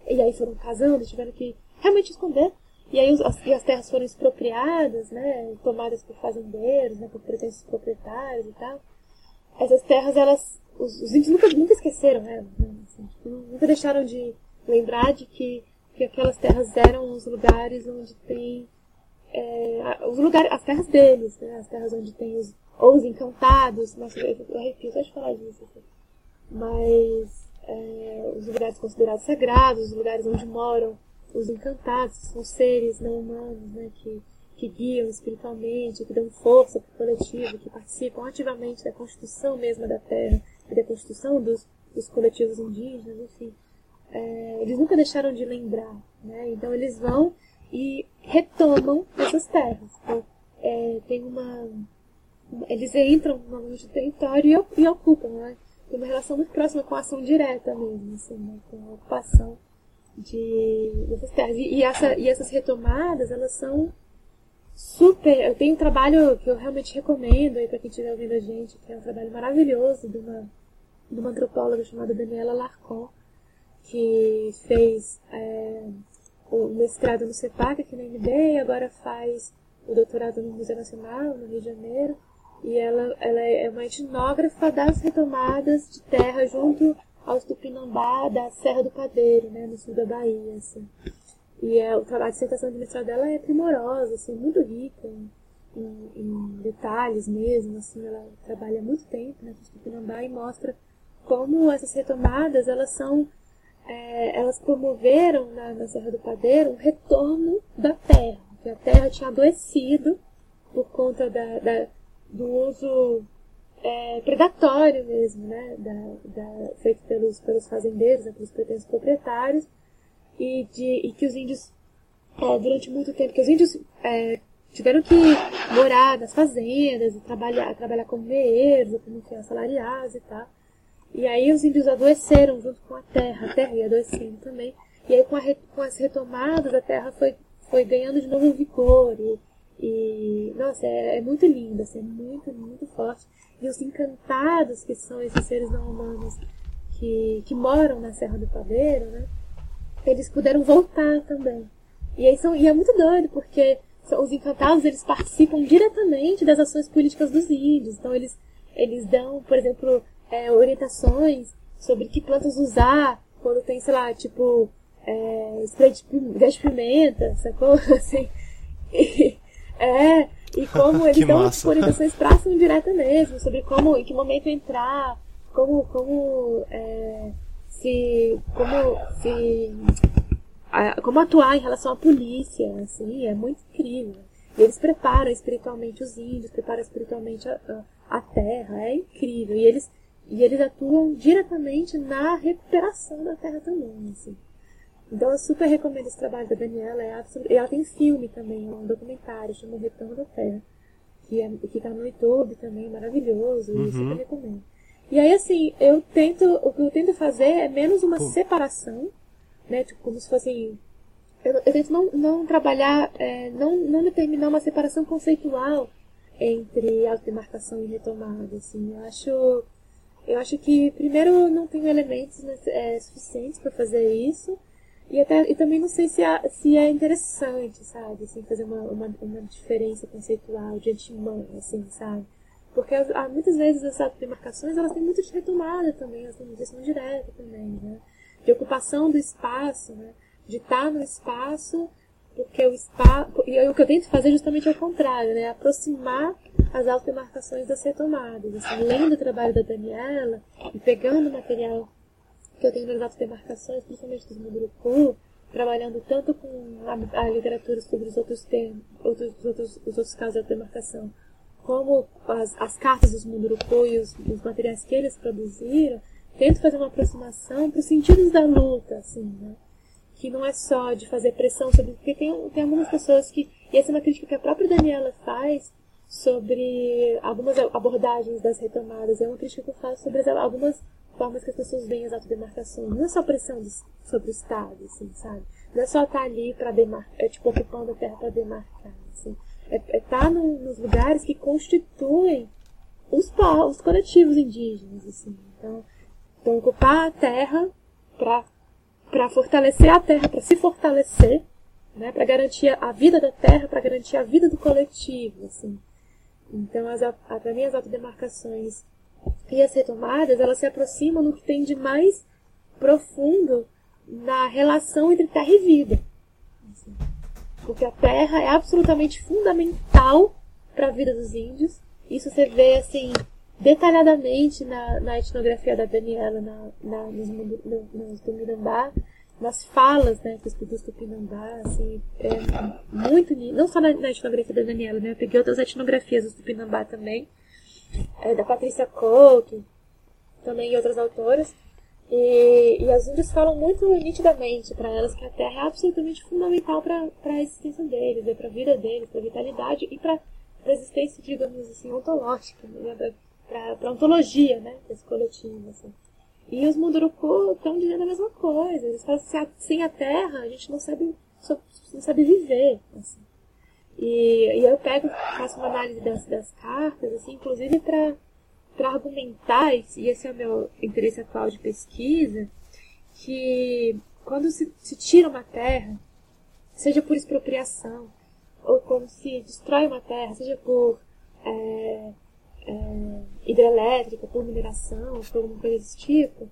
e aí foram casando, tiveram que realmente esconder. E aí as, e as terras foram expropriadas, né, tomadas por fazendeiros, né, por pretensos proprietários e tal. Essas terras, elas, os, os índios nunca, nunca esqueceram né, assim, tipo, nunca deixaram de lembrar de que que aquelas terras eram os lugares onde tem é, os lugares, as terras deles, né? As terras onde tem os ou os encantados, nossa, eu arrepio só de falar disso. Assim. Mas é, os lugares considerados sagrados, os lugares onde moram os encantados, são seres não humanos, né? Que, que guiam espiritualmente, que dão força para o coletivo, que participam ativamente da constituição mesma da terra e da constituição dos, dos coletivos indígenas, enfim é, eles nunca deixaram de lembrar, né? Então eles vão e retomam essas terras. Então, é, tem uma, eles entram novamente no território e, e, ocupam, né? Tem uma relação muito próxima com a ação direta mesmo, assim, né? com a ocupação de, dessas terras. E, e, essa, e essas retomadas, elas são super. Eu tenho um trabalho que eu realmente recomendo aí para quem estiver ouvindo a gente, que é um trabalho maravilhoso de uma, de uma antropóloga chamada Daniela Larcon que fez é, o mestrado no CEPAC aqui na MB e agora faz o doutorado no Museu Nacional, no Rio de Janeiro. E ela, ela é uma etnógrafa das retomadas de terra junto aos Tupinambá da Serra do Padeiro, né, no sul da Bahia, assim. E é, o trabalho de dissertação de mestrado dela é primorosa, assim, muito rica em, em, em, detalhes mesmo, assim, ela trabalha muito tempo né, com os Tupinambá e mostra como essas retomadas, elas são, é, elas promoveram na, na Serra do Padeiro um retorno da terra, que a terra tinha adoecido por conta da, da do uso é, predatório mesmo, né, da, da, feito pelos, pelos fazendeiros, né, pelos pretensos proprietários, e, de, e que os índios, é, durante muito tempo, que os índios é, tiveram que morar nas fazendas e trabalhar, trabalhar como meeiros, como assalariados e tal. E aí os índios adoeceram junto com a terra, a terra ia adoecendo também. E aí com, a, com as retomadas a terra foi, foi ganhando de novo vigor e, e nossa, é, é muito lindo, assim, é muito, muito forte. E os encantados que são esses seres não humanos que, que moram na Serra do Padeiro, né? Eles puderam voltar também. E, aí são, e é muito doido, porque os encantados eles participam diretamente das ações políticas dos índios. Então eles, eles dão, por exemplo, é, orientações sobre que plantas usar quando tem, sei lá, tipo, é, spray de, de pimenta, sacou? Assim, e, é, e como eles dão tipo, orientações próximas direta mesmo, sobre como, em que momento entrar, como, como é, se, como se, a, como atuar em relação à polícia, assim, é muito incrível. E eles preparam espiritualmente os índios, preparam espiritualmente a, a, a terra, é incrível. E eles, e eles atuam diretamente na recuperação da terra também, assim. Então eu super recomendo esse trabalho da Daniela. É absolut... Ela tem filme também, um documentário, chama O Retorno da Terra. Que, é, que tá no YouTube também, maravilhoso, uhum. e super recomendo. E aí, assim, eu tento, o que eu tento fazer é menos uma Pô. separação, né, tipo, como se fosse, eu, eu tento não, não trabalhar, é, não, não determinar uma separação conceitual entre autodemarcação e retomada, assim, eu acho, eu acho que, primeiro, não tenho elementos né, é, suficientes para fazer isso, e, até, e também não sei se, é, se é interessante, sabe? Assim, fazer uma, uma, uma diferença conceitual de antemão, assim, sabe? Porque há, muitas vezes essas demarcações elas têm muito de retomada também, elas têm direção direta também, né? De ocupação do espaço, né? De estar no espaço, porque o espaço. E o que eu tento fazer justamente é o contrário, né? Aproximar as autodemarcações das retomadas. Assim, lendo o trabalho da Daniela e pegando o material que eu tenho nas autodemarcações, principalmente dos Munduruku, trabalhando tanto com a, a, literatura sobre os outros temas, outros, os outros, os outros casos de demarcação, como as, as cartas dos Munduruku e os, os, materiais que eles produziram, tento fazer uma aproximação para os sentidos da luta, assim, né? Que não é só de fazer pressão sobre. Porque tem, tem algumas pessoas que. E essa é uma crítica que a própria Daniela faz sobre algumas abordagens das retomadas. É uma crítica que eu faço sobre algumas formas que as pessoas veem as autodemarcações. Não é só pressão de, sobre o Estado, assim, sabe? Não é só estar ali para demarcar, é, tipo, ocupando a terra para demarcar, assim. É, é estar tá no, nos lugares que constituem os povos, os coletivos indígenas, assim. Então, então ocupar a terra para para fortalecer a terra, para se fortalecer, né, para garantir a vida da terra, para garantir a vida do coletivo, assim. Então, as, para mim, as autodemarcações e as retomadas, elas se aproximam no que tem de mais profundo na relação entre terra e vida. Porque a terra é absolutamente fundamental para a vida dos índios. Isso você vê, assim, detalhadamente na, na etnografia da Daniela, na, na, nos, no, nos Tupinambá, nas falas né, que os Tupinambá, assim, é muito Não só na, na etnografia da Daniela, né? Eu peguei outras etnografias dos Tupinambá também é, da Patrícia Couto, também e outras autoras. E, e as índias falam muito nitidamente para elas que a Terra é absolutamente fundamental para a existência deles, né, para a vida deles, para a vitalidade e para a existência, digamos assim, ontológica, né, para a ontologia né, desse coletivo. Assim. E os Munduruku estão dizendo a mesma coisa. Eles falam que sem a Terra a gente não sabe, não sabe viver. Assim. E, e eu pego, faço uma análise das, das cartas, assim, inclusive para para argumentar, e esse é o meu interesse atual de pesquisa, que quando se, se tira uma terra, seja por expropriação, ou quando se destrói uma terra, seja por é, é, hidrelétrica, por mineração, por alguma coisa desse tipo,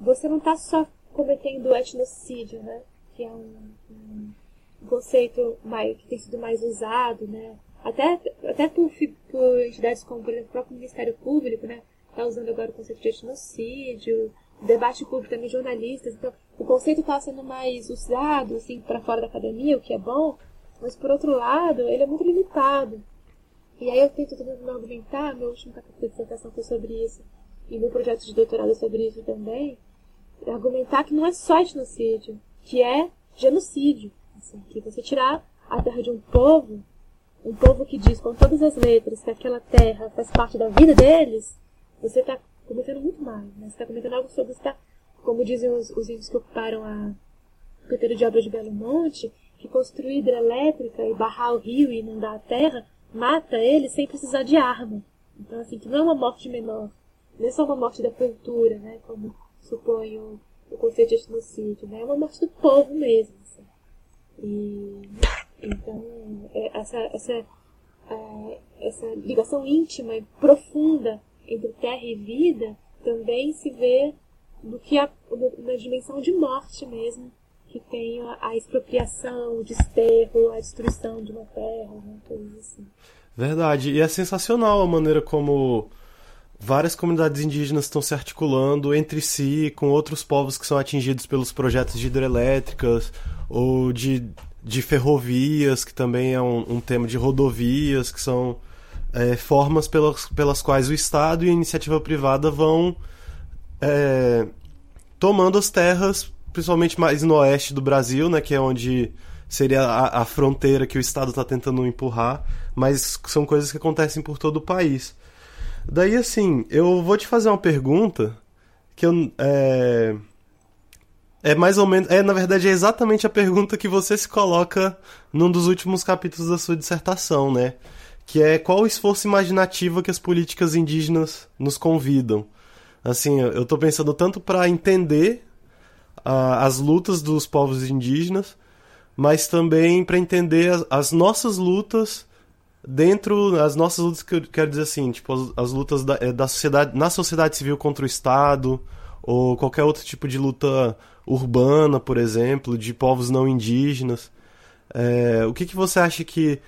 você não está só cometendo etnocídio, né? Que é um, um conceito mais, que tem sido mais usado, né? Até, até por, por entidades como, por exemplo, o próprio Ministério Público, né? Está usando agora o conceito de etnocídio, debate público também, jornalistas. Então, o conceito está sendo mais usado, assim, para fora da academia, o que é bom, mas, por outro lado, ele é muito limitado. E aí eu tento tentando me argumentar, meu último capítulo de dissertação foi sobre isso, e meu projeto de doutorado é sobre isso também, argumentar que não é só etnocídio, que é genocídio. Assim, que você tirar a terra de um povo, um povo que diz com todas as letras que aquela terra faz parte da vida deles, você está cometendo muito mais. Né? Você está cometendo algo sobre. Tá, como dizem os, os índios que ocuparam a canteiro de obras de Belo Monte, que construir hidrelétrica e barrar o rio e inundar a terra mata eles sem precisar de arma. Então, assim, que não é uma morte menor. Não é só uma morte da cultura, né? Como supõe o, conceito de etnocídio, né? É uma morte do povo mesmo. Assim. E, então, é, essa, essa, é, essa ligação íntima e profunda entre terra e vida também se vê no que a, na dimensão de morte mesmo, que tem a, expropriação, o desterro, a destruição de uma terra, né, coisas assim. Verdade, e é sensacional a maneira como várias comunidades indígenas estão se articulando entre si com outros povos que são atingidos pelos projetos de hidrelétricas ou de, de ferrovias, que também é um, um tema de rodovias, que são é, formas pelas, pelas quais o Estado e a iniciativa privada vão é, tomando as terras, principalmente mais no oeste do Brasil, né, que é onde seria a, a fronteira que o Estado está tentando empurrar, mas são coisas que acontecem por todo o país. Daí, assim, eu vou te fazer uma pergunta que eu. É, é mais ou menos. É, na verdade, é exatamente a pergunta que você se coloca num dos últimos capítulos da sua dissertação, né? Que é qual o esforço imaginativo que as políticas indígenas nos convidam. Assim, eu tô pensando tanto para entender as lutas dos povos indígenas, mas também para entender as, as nossas lutas dentro as nossas lutas que eu quero dizer assim tipo as, as lutas da, é, da, sociedade na sociedade civil contra o estado ou qualquer outro tipo de luta urbana por exemplo de povos não indígenas. É, o que, que você acha que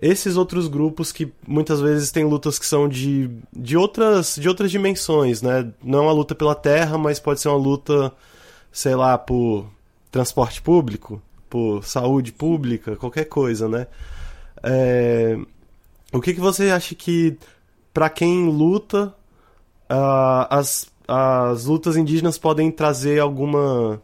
esses outros grupos que muitas vezes têm lutas que são de, de outras de outras dimensões né? Não é uma luta pela terra mas pode ser uma luta sei lá por transporte público por saúde pública qualquer coisa né é, o que, que você acha que, para quem luta, uh, as, as lutas indígenas podem trazer alguma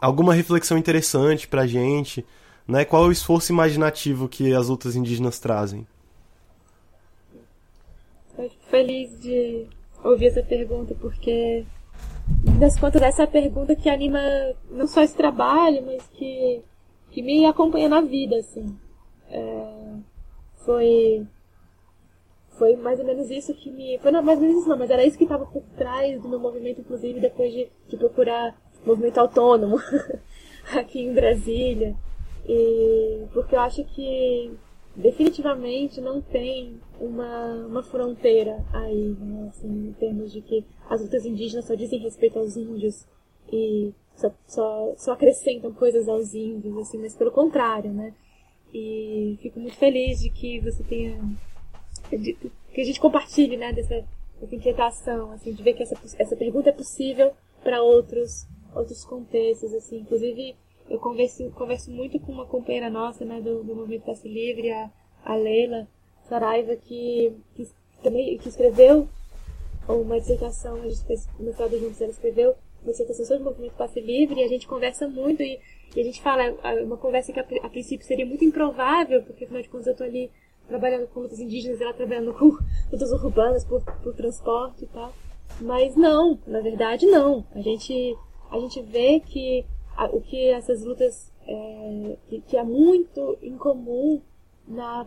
alguma reflexão interessante pra gente? Né? Qual é o esforço imaginativo que as lutas indígenas trazem? Feliz de ouvir essa pergunta, porque, das contas, essa é a pergunta que anima não só esse trabalho, mas que, que me acompanha na vida, assim. É foi foi mais ou menos isso que me. Foi não, mais ou menos isso não, mas era isso que estava por trás do meu movimento, inclusive depois de, de procurar movimento autônomo aqui em Brasília. E porque eu acho que definitivamente não tem uma, uma fronteira aí, né, assim, em termos de que as lutas indígenas só dizem respeito aos índios e só, só, só acrescentam coisas aos índios, assim, mas pelo contrário, né? E fico muito feliz de que você tenha. De, que a gente compartilhe né, dessa, dessa inquietação, assim, de ver que essa, essa pergunta é possível para outros, outros contextos. Assim. Inclusive, eu converso, converso muito com uma companheira nossa né, do, do Movimento Passe Livre, a, a Leila Saraiva, que, que, também, que escreveu uma dissertação, a gente fez mestrado juntos, ela escreveu uma dissertação sobre o Movimento Passe Livre, e a gente conversa muito, e e a gente fala, é uma conversa que a, a princípio seria muito improvável, porque afinal de contas eu estou ali trabalhando com lutas indígenas, ela trabalhando com lutas urbanas por, por transporte e tal. Mas não, na verdade não. A gente, a gente vê que a, o que essas lutas, é, que, que há muito em comum na,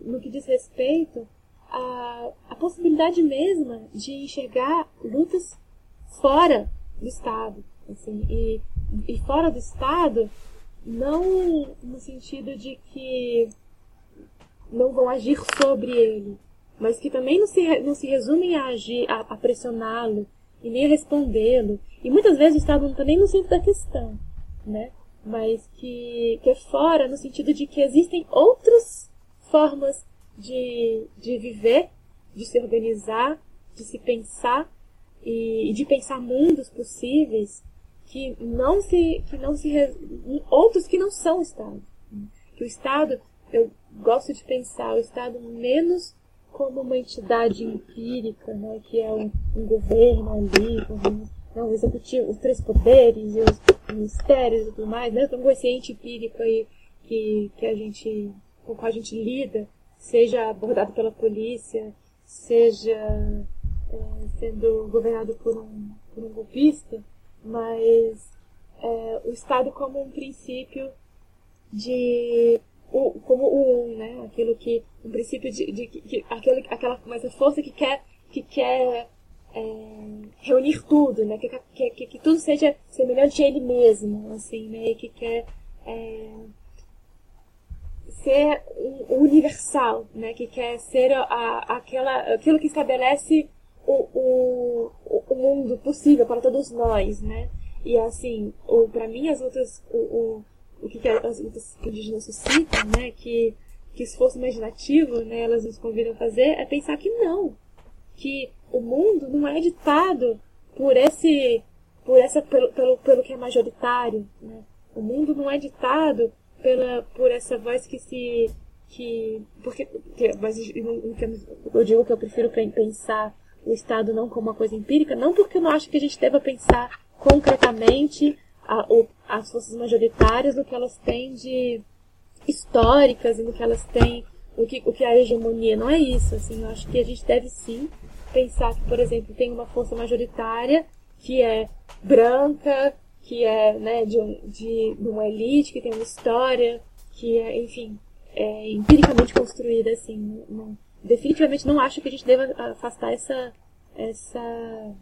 no que diz respeito à, à possibilidade mesma de enxergar lutas fora do Estado. Assim, e e fora do Estado, não no sentido de que não vão agir sobre ele, mas que também não se, não se resumem a agir, a, a pressioná-lo e nem a respondê-lo. E muitas vezes o Estado não está nem no centro da questão, né? Mas que, que é fora no sentido de que existem outras formas de, de viver, de se organizar, de se pensar e, e de pensar mundos possíveis que não se que não se outros que não são Estado. Que o Estado, eu gosto de pensar o Estado menos como uma entidade empírica, né, que é um, um governo ali, um, um executivo, os três poderes e os ministérios e tudo mais, né, como esse ente empírico aí que, que a gente, com o qual a gente lida, seja abordado pela polícia, seja é, sendo governado por um, por um golpista, mas é, o Estado como um princípio de o, como o um, né? Aquilo que um princípio de, de, de aquele, aquela mais a força que quer que quer é, reunir tudo, né? Que, que, que, que, tudo seja semelhante a ele mesmo, assim, né? E que quer é, ser universal, né? Que quer ser a, aquela, aquilo que estabelece o, o, o mundo possível para todos nós, né? E assim, para mim as lutas, o, o, o que, que as lutas indígenas suscitam, né? Que, que esforço imaginativo, né? Elas nos convidam a fazer é pensar que não, que o mundo não é ditado por esse, por essa, pelo, pelo, pelo que é majoritário, né? O mundo não é ditado pela, por essa voz que se que porque, que, mas eu digo que eu prefiro pensar o Estado não como uma coisa empírica, não porque eu não acho que a gente deva pensar concretamente a, o, as forças majoritárias no que elas têm de históricas e no que elas têm, o que, o que é a hegemonia. Não é isso, assim, eu acho que a gente deve sim pensar que, por exemplo, tem uma força majoritária que é branca, que é né, de, um, de, de uma elite, que tem uma história, que é, enfim, é empiricamente construída, assim, não, definitivamente não acho que a gente deva afastar essa, essa,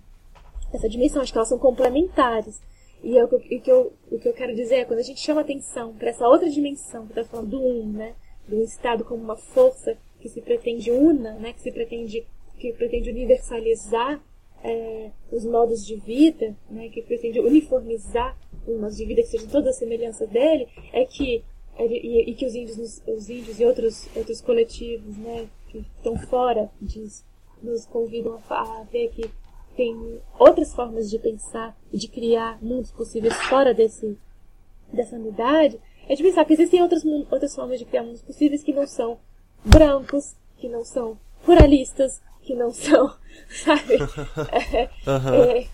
essa dimensão. Acho que elas são complementares. E, é o, que, que eu, o que eu quero dizer é quando a gente chama atenção para essa outra dimensão, que está falando do um, né? Do Estado como uma força que se pretende una, né? Que se pretende, que pretende universalizar é, os modos de vida, né? Que pretende uniformizar os modos de vida que sejam toda a semelhança dele, é que e, e, que os índios, os índios e outros, outros coletivos, né, que estão fora disso, nos convidam a, a ver que tem outras formas de pensar e de criar mundos possíveis fora desse, dessa unidade, é de pensar que existem outras, outras formas de criar mundos possíveis que não são brancos, que não são pluralistas, que não são, sabe? É, uhum. é,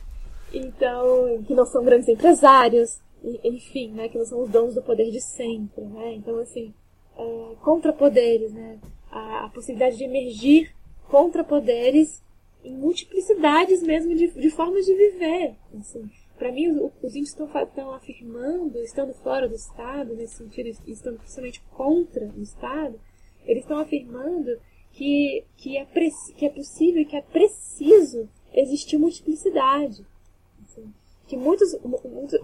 então, que não são grandes empresários, enfim, né? Que não são os donos do poder de sempre, né? Então, assim, é, contrapoderes, né? A, a possibilidade de emergir contrapoderes em multiplicidades mesmo de, de formas de viver. Assim. Para mim, os, os índios estão, estão afirmando, estando fora do Estado, nesse sentido, estando principalmente contra o Estado, eles estão afirmando que, que, é, que é possível, que é preciso existir multiplicidade. Assim. Que muitos,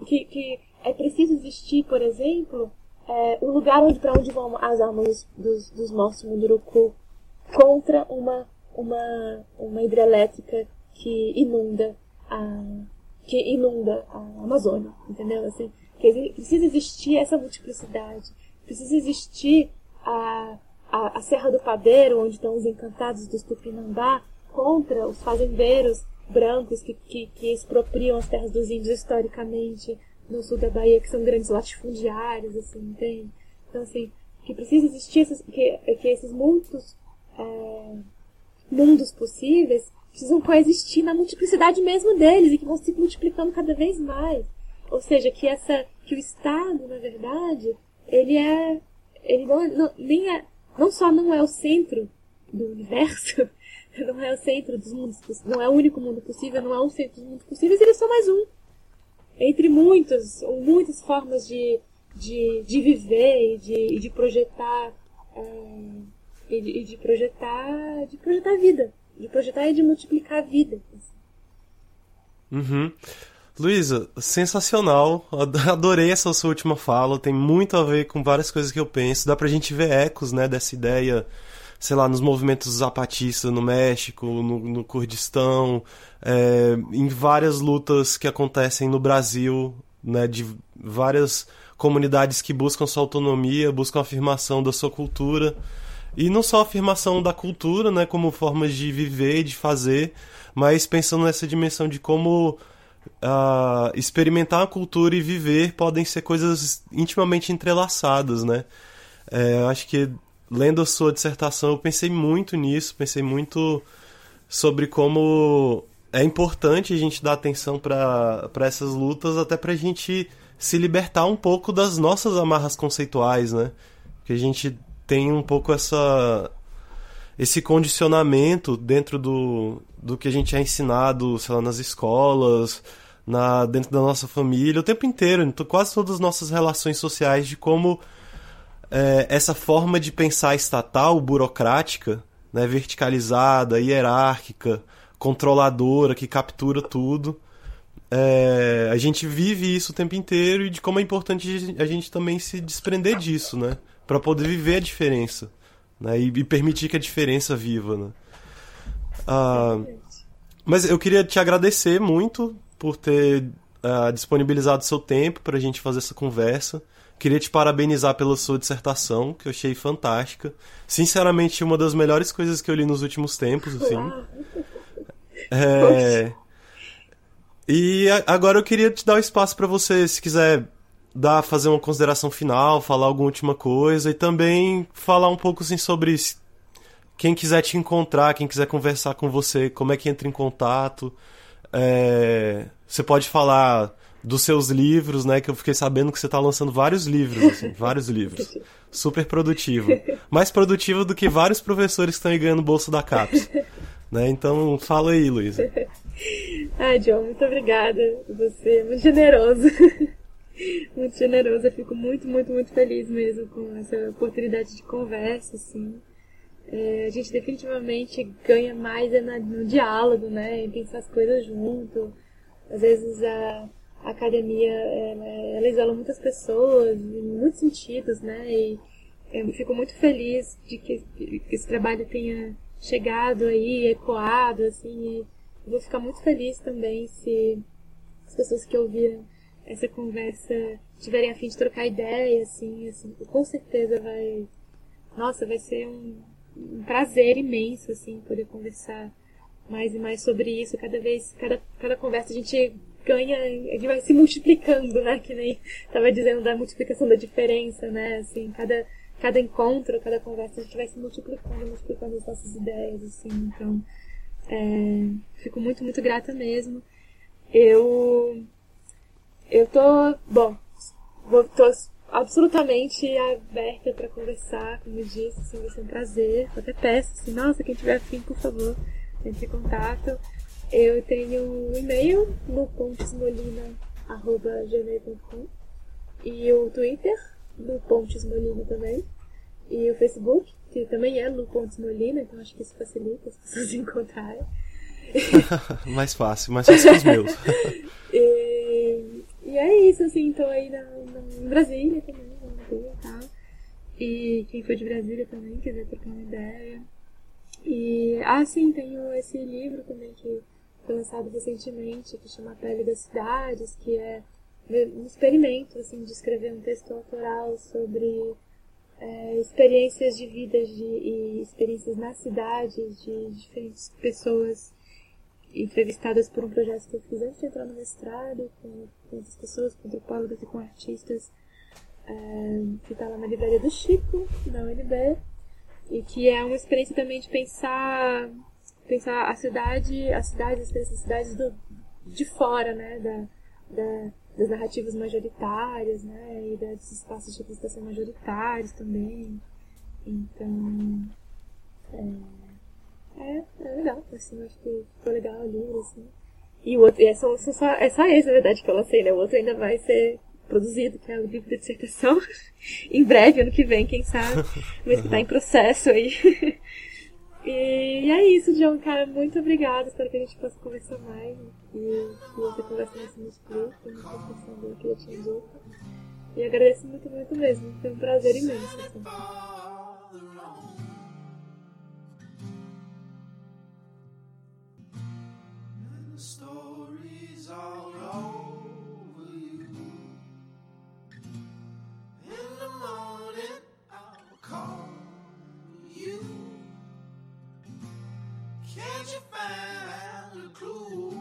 que, que é preciso existir, por exemplo, é, um lugar onde para onde vão as almas dos, dos mortos Munduruku contra uma, uma, uma hidrelétrica que inunda a, que inunda a Amazônia, entendeu? Assim, que precisa existir essa multiplicidade, precisa existir a, a, a Serra do Padeiro, onde estão os encantados dos Tupinambá, contra os fazendeiros brancos que, que, que expropriam as terras dos índios historicamente, no sul da Bahia que são grandes latifundiários, assim, entende? Então, assim, que precisa existir esses, que, que esses muitos é, mundos possíveis precisam coexistir na multiplicidade mesmo deles e que vão se multiplicando cada vez mais. Ou seja, que essa, que o Estado, na verdade, ele é, ele não, não nem é, não só não é o centro do universo, não é o centro dos mundos, não é o único mundo possível, não é o centro dos mundos possíveis, ele é só mais um entre muitas, muitas formas de, de, de viver e de, de projetar é, e, de, e de projetar de projetar a vida, de projetar e de multiplicar a vida. Uhum. Luísa, sensacional. Adorei essa sua última fala. Tem muito a ver com várias coisas que eu penso. Dá pra gente ver ecos, né, dessa ideia sei lá, nos movimentos zapatistas no México, no, no Kurdistão, é, em várias lutas que acontecem no Brasil, né, de várias comunidades que buscam sua autonomia, buscam a afirmação da sua cultura. E não só a afirmação da cultura, né, como formas de viver de fazer, mas pensando nessa dimensão de como uh, experimentar a cultura e viver podem ser coisas intimamente entrelaçadas, né? É, acho que lendo a sua dissertação eu pensei muito nisso, pensei muito sobre como é importante a gente dar atenção para essas lutas, até para a gente se libertar um pouco das nossas amarras conceituais, né? Que a gente tem um pouco essa esse condicionamento dentro do, do que a gente é ensinado, sei lá, nas escolas, na, dentro da nossa família, o tempo inteiro, em quase todas as nossas relações sociais, de como é, essa forma de pensar estatal, burocrática, né, verticalizada, hierárquica, controladora, que captura tudo. É, a gente vive isso o tempo inteiro e de como é importante a gente também se desprender disso, né? Para poder viver a diferença, né? E, e, permitir que a diferença viva, né? Ah, mas eu queria te agradecer muito por ter uh, disponibilizado seu tempo para a gente fazer essa conversa. Queria te parabenizar pela sua dissertação, que eu achei fantástica. Sinceramente, uma das melhores coisas que eu li nos últimos tempos, assim. É... E agora eu queria te dar o um espaço para você, se quiser dar, fazer uma consideração final, falar alguma última coisa e também falar um pouco assim sobre quem quiser te encontrar, quem quiser conversar com você, como é que entra em contato. É... Você pode falar dos seus livros, né? Que eu fiquei sabendo que você está lançando vários livros, assim, vários livros. Super produtivo. Mais produtivo do que vários professores que estão aí ganhando bolsa da CAPES. Né? Então, fala aí, Luísa. Ah, John, muito obrigada. Você é muito generoso. muito generoso. Eu fico muito, muito, muito feliz mesmo com essa oportunidade de conversa, assim. É, a gente definitivamente ganha mais é no diálogo, né? Em pensar as coisas junto. Às vezes a a academia ela, ela isola muitas pessoas em muitos sentidos, né? E eu fico muito feliz de que, que esse trabalho tenha chegado aí, ecoado, assim. eu vou ficar muito feliz também se as pessoas que ouviram essa conversa tiverem a fim de trocar ideia, assim, assim, com certeza vai, nossa, vai ser um, um prazer imenso, assim, poder conversar mais e mais sobre isso. Cada vez, cada, cada conversa a gente ganha, ele vai se multiplicando, né? Que nem estava dizendo da multiplicação da diferença, né? Assim, cada, cada encontro, cada conversa, a gente vai se multiplicando, multiplicando as nossas ideias, assim. Então, é, fico muito, muito grata mesmo. Eu, eu tô, bom, vou, tô absolutamente aberta para conversar, como eu disse, assim, vai ser um prazer. Eu até peço, assim, nossa, quem tiver afim, por favor, entre em contato. Eu tenho um e-mail, lupontesmolina.gmail.com e o Twitter, lupontesmolina também, e o Facebook, que também é lupontesmolina, então acho que isso facilita as pessoas encontrarem. mais fácil, mais fácil que os meus. e, é isso, assim, tô aí na, na, em Brasília também, e tal. E quem for de Brasília também quiser trocar uma ideia. E, ah, sim, tenho esse livro também que foi lançado recentemente, que chama Pele das Cidades, que é um experimento assim, de escrever um texto autoral sobre é, experiências de vida de, e experiências na cidade de diferentes pessoas entrevistadas por um projeto que eu fiz antes de entrar no mestrado, com, com outras pessoas, com antropólogas e com artistas, é, que está lá na Livraria do Chico, na UNB, e que é uma experiência também de pensar pensar a cidade, as cidades, as cidades do, de fora, né, da, da, das narrativas majoritárias, né, e desses espaços de representação majoritários também. Então, é, é, é legal, assim, acho que ficou legal o livro, assim. E o outro, e é só, só, é só esse, na verdade, que eu lancei, né, o outro ainda vai ser produzido, que é o livro de dissertação, em breve, ano que vem, quem sabe, mas que tá em processo aí. E é isso, John, cara. Muito obrigada. Espero que a gente possa conversar mais. E que você converse mais no Split, na questão do que eu tinha dito. E agradeço muito, muito mesmo. Foi um prazer imenso. Assim. stories all over you. In the morning, I'll call you. Can't you find a clue?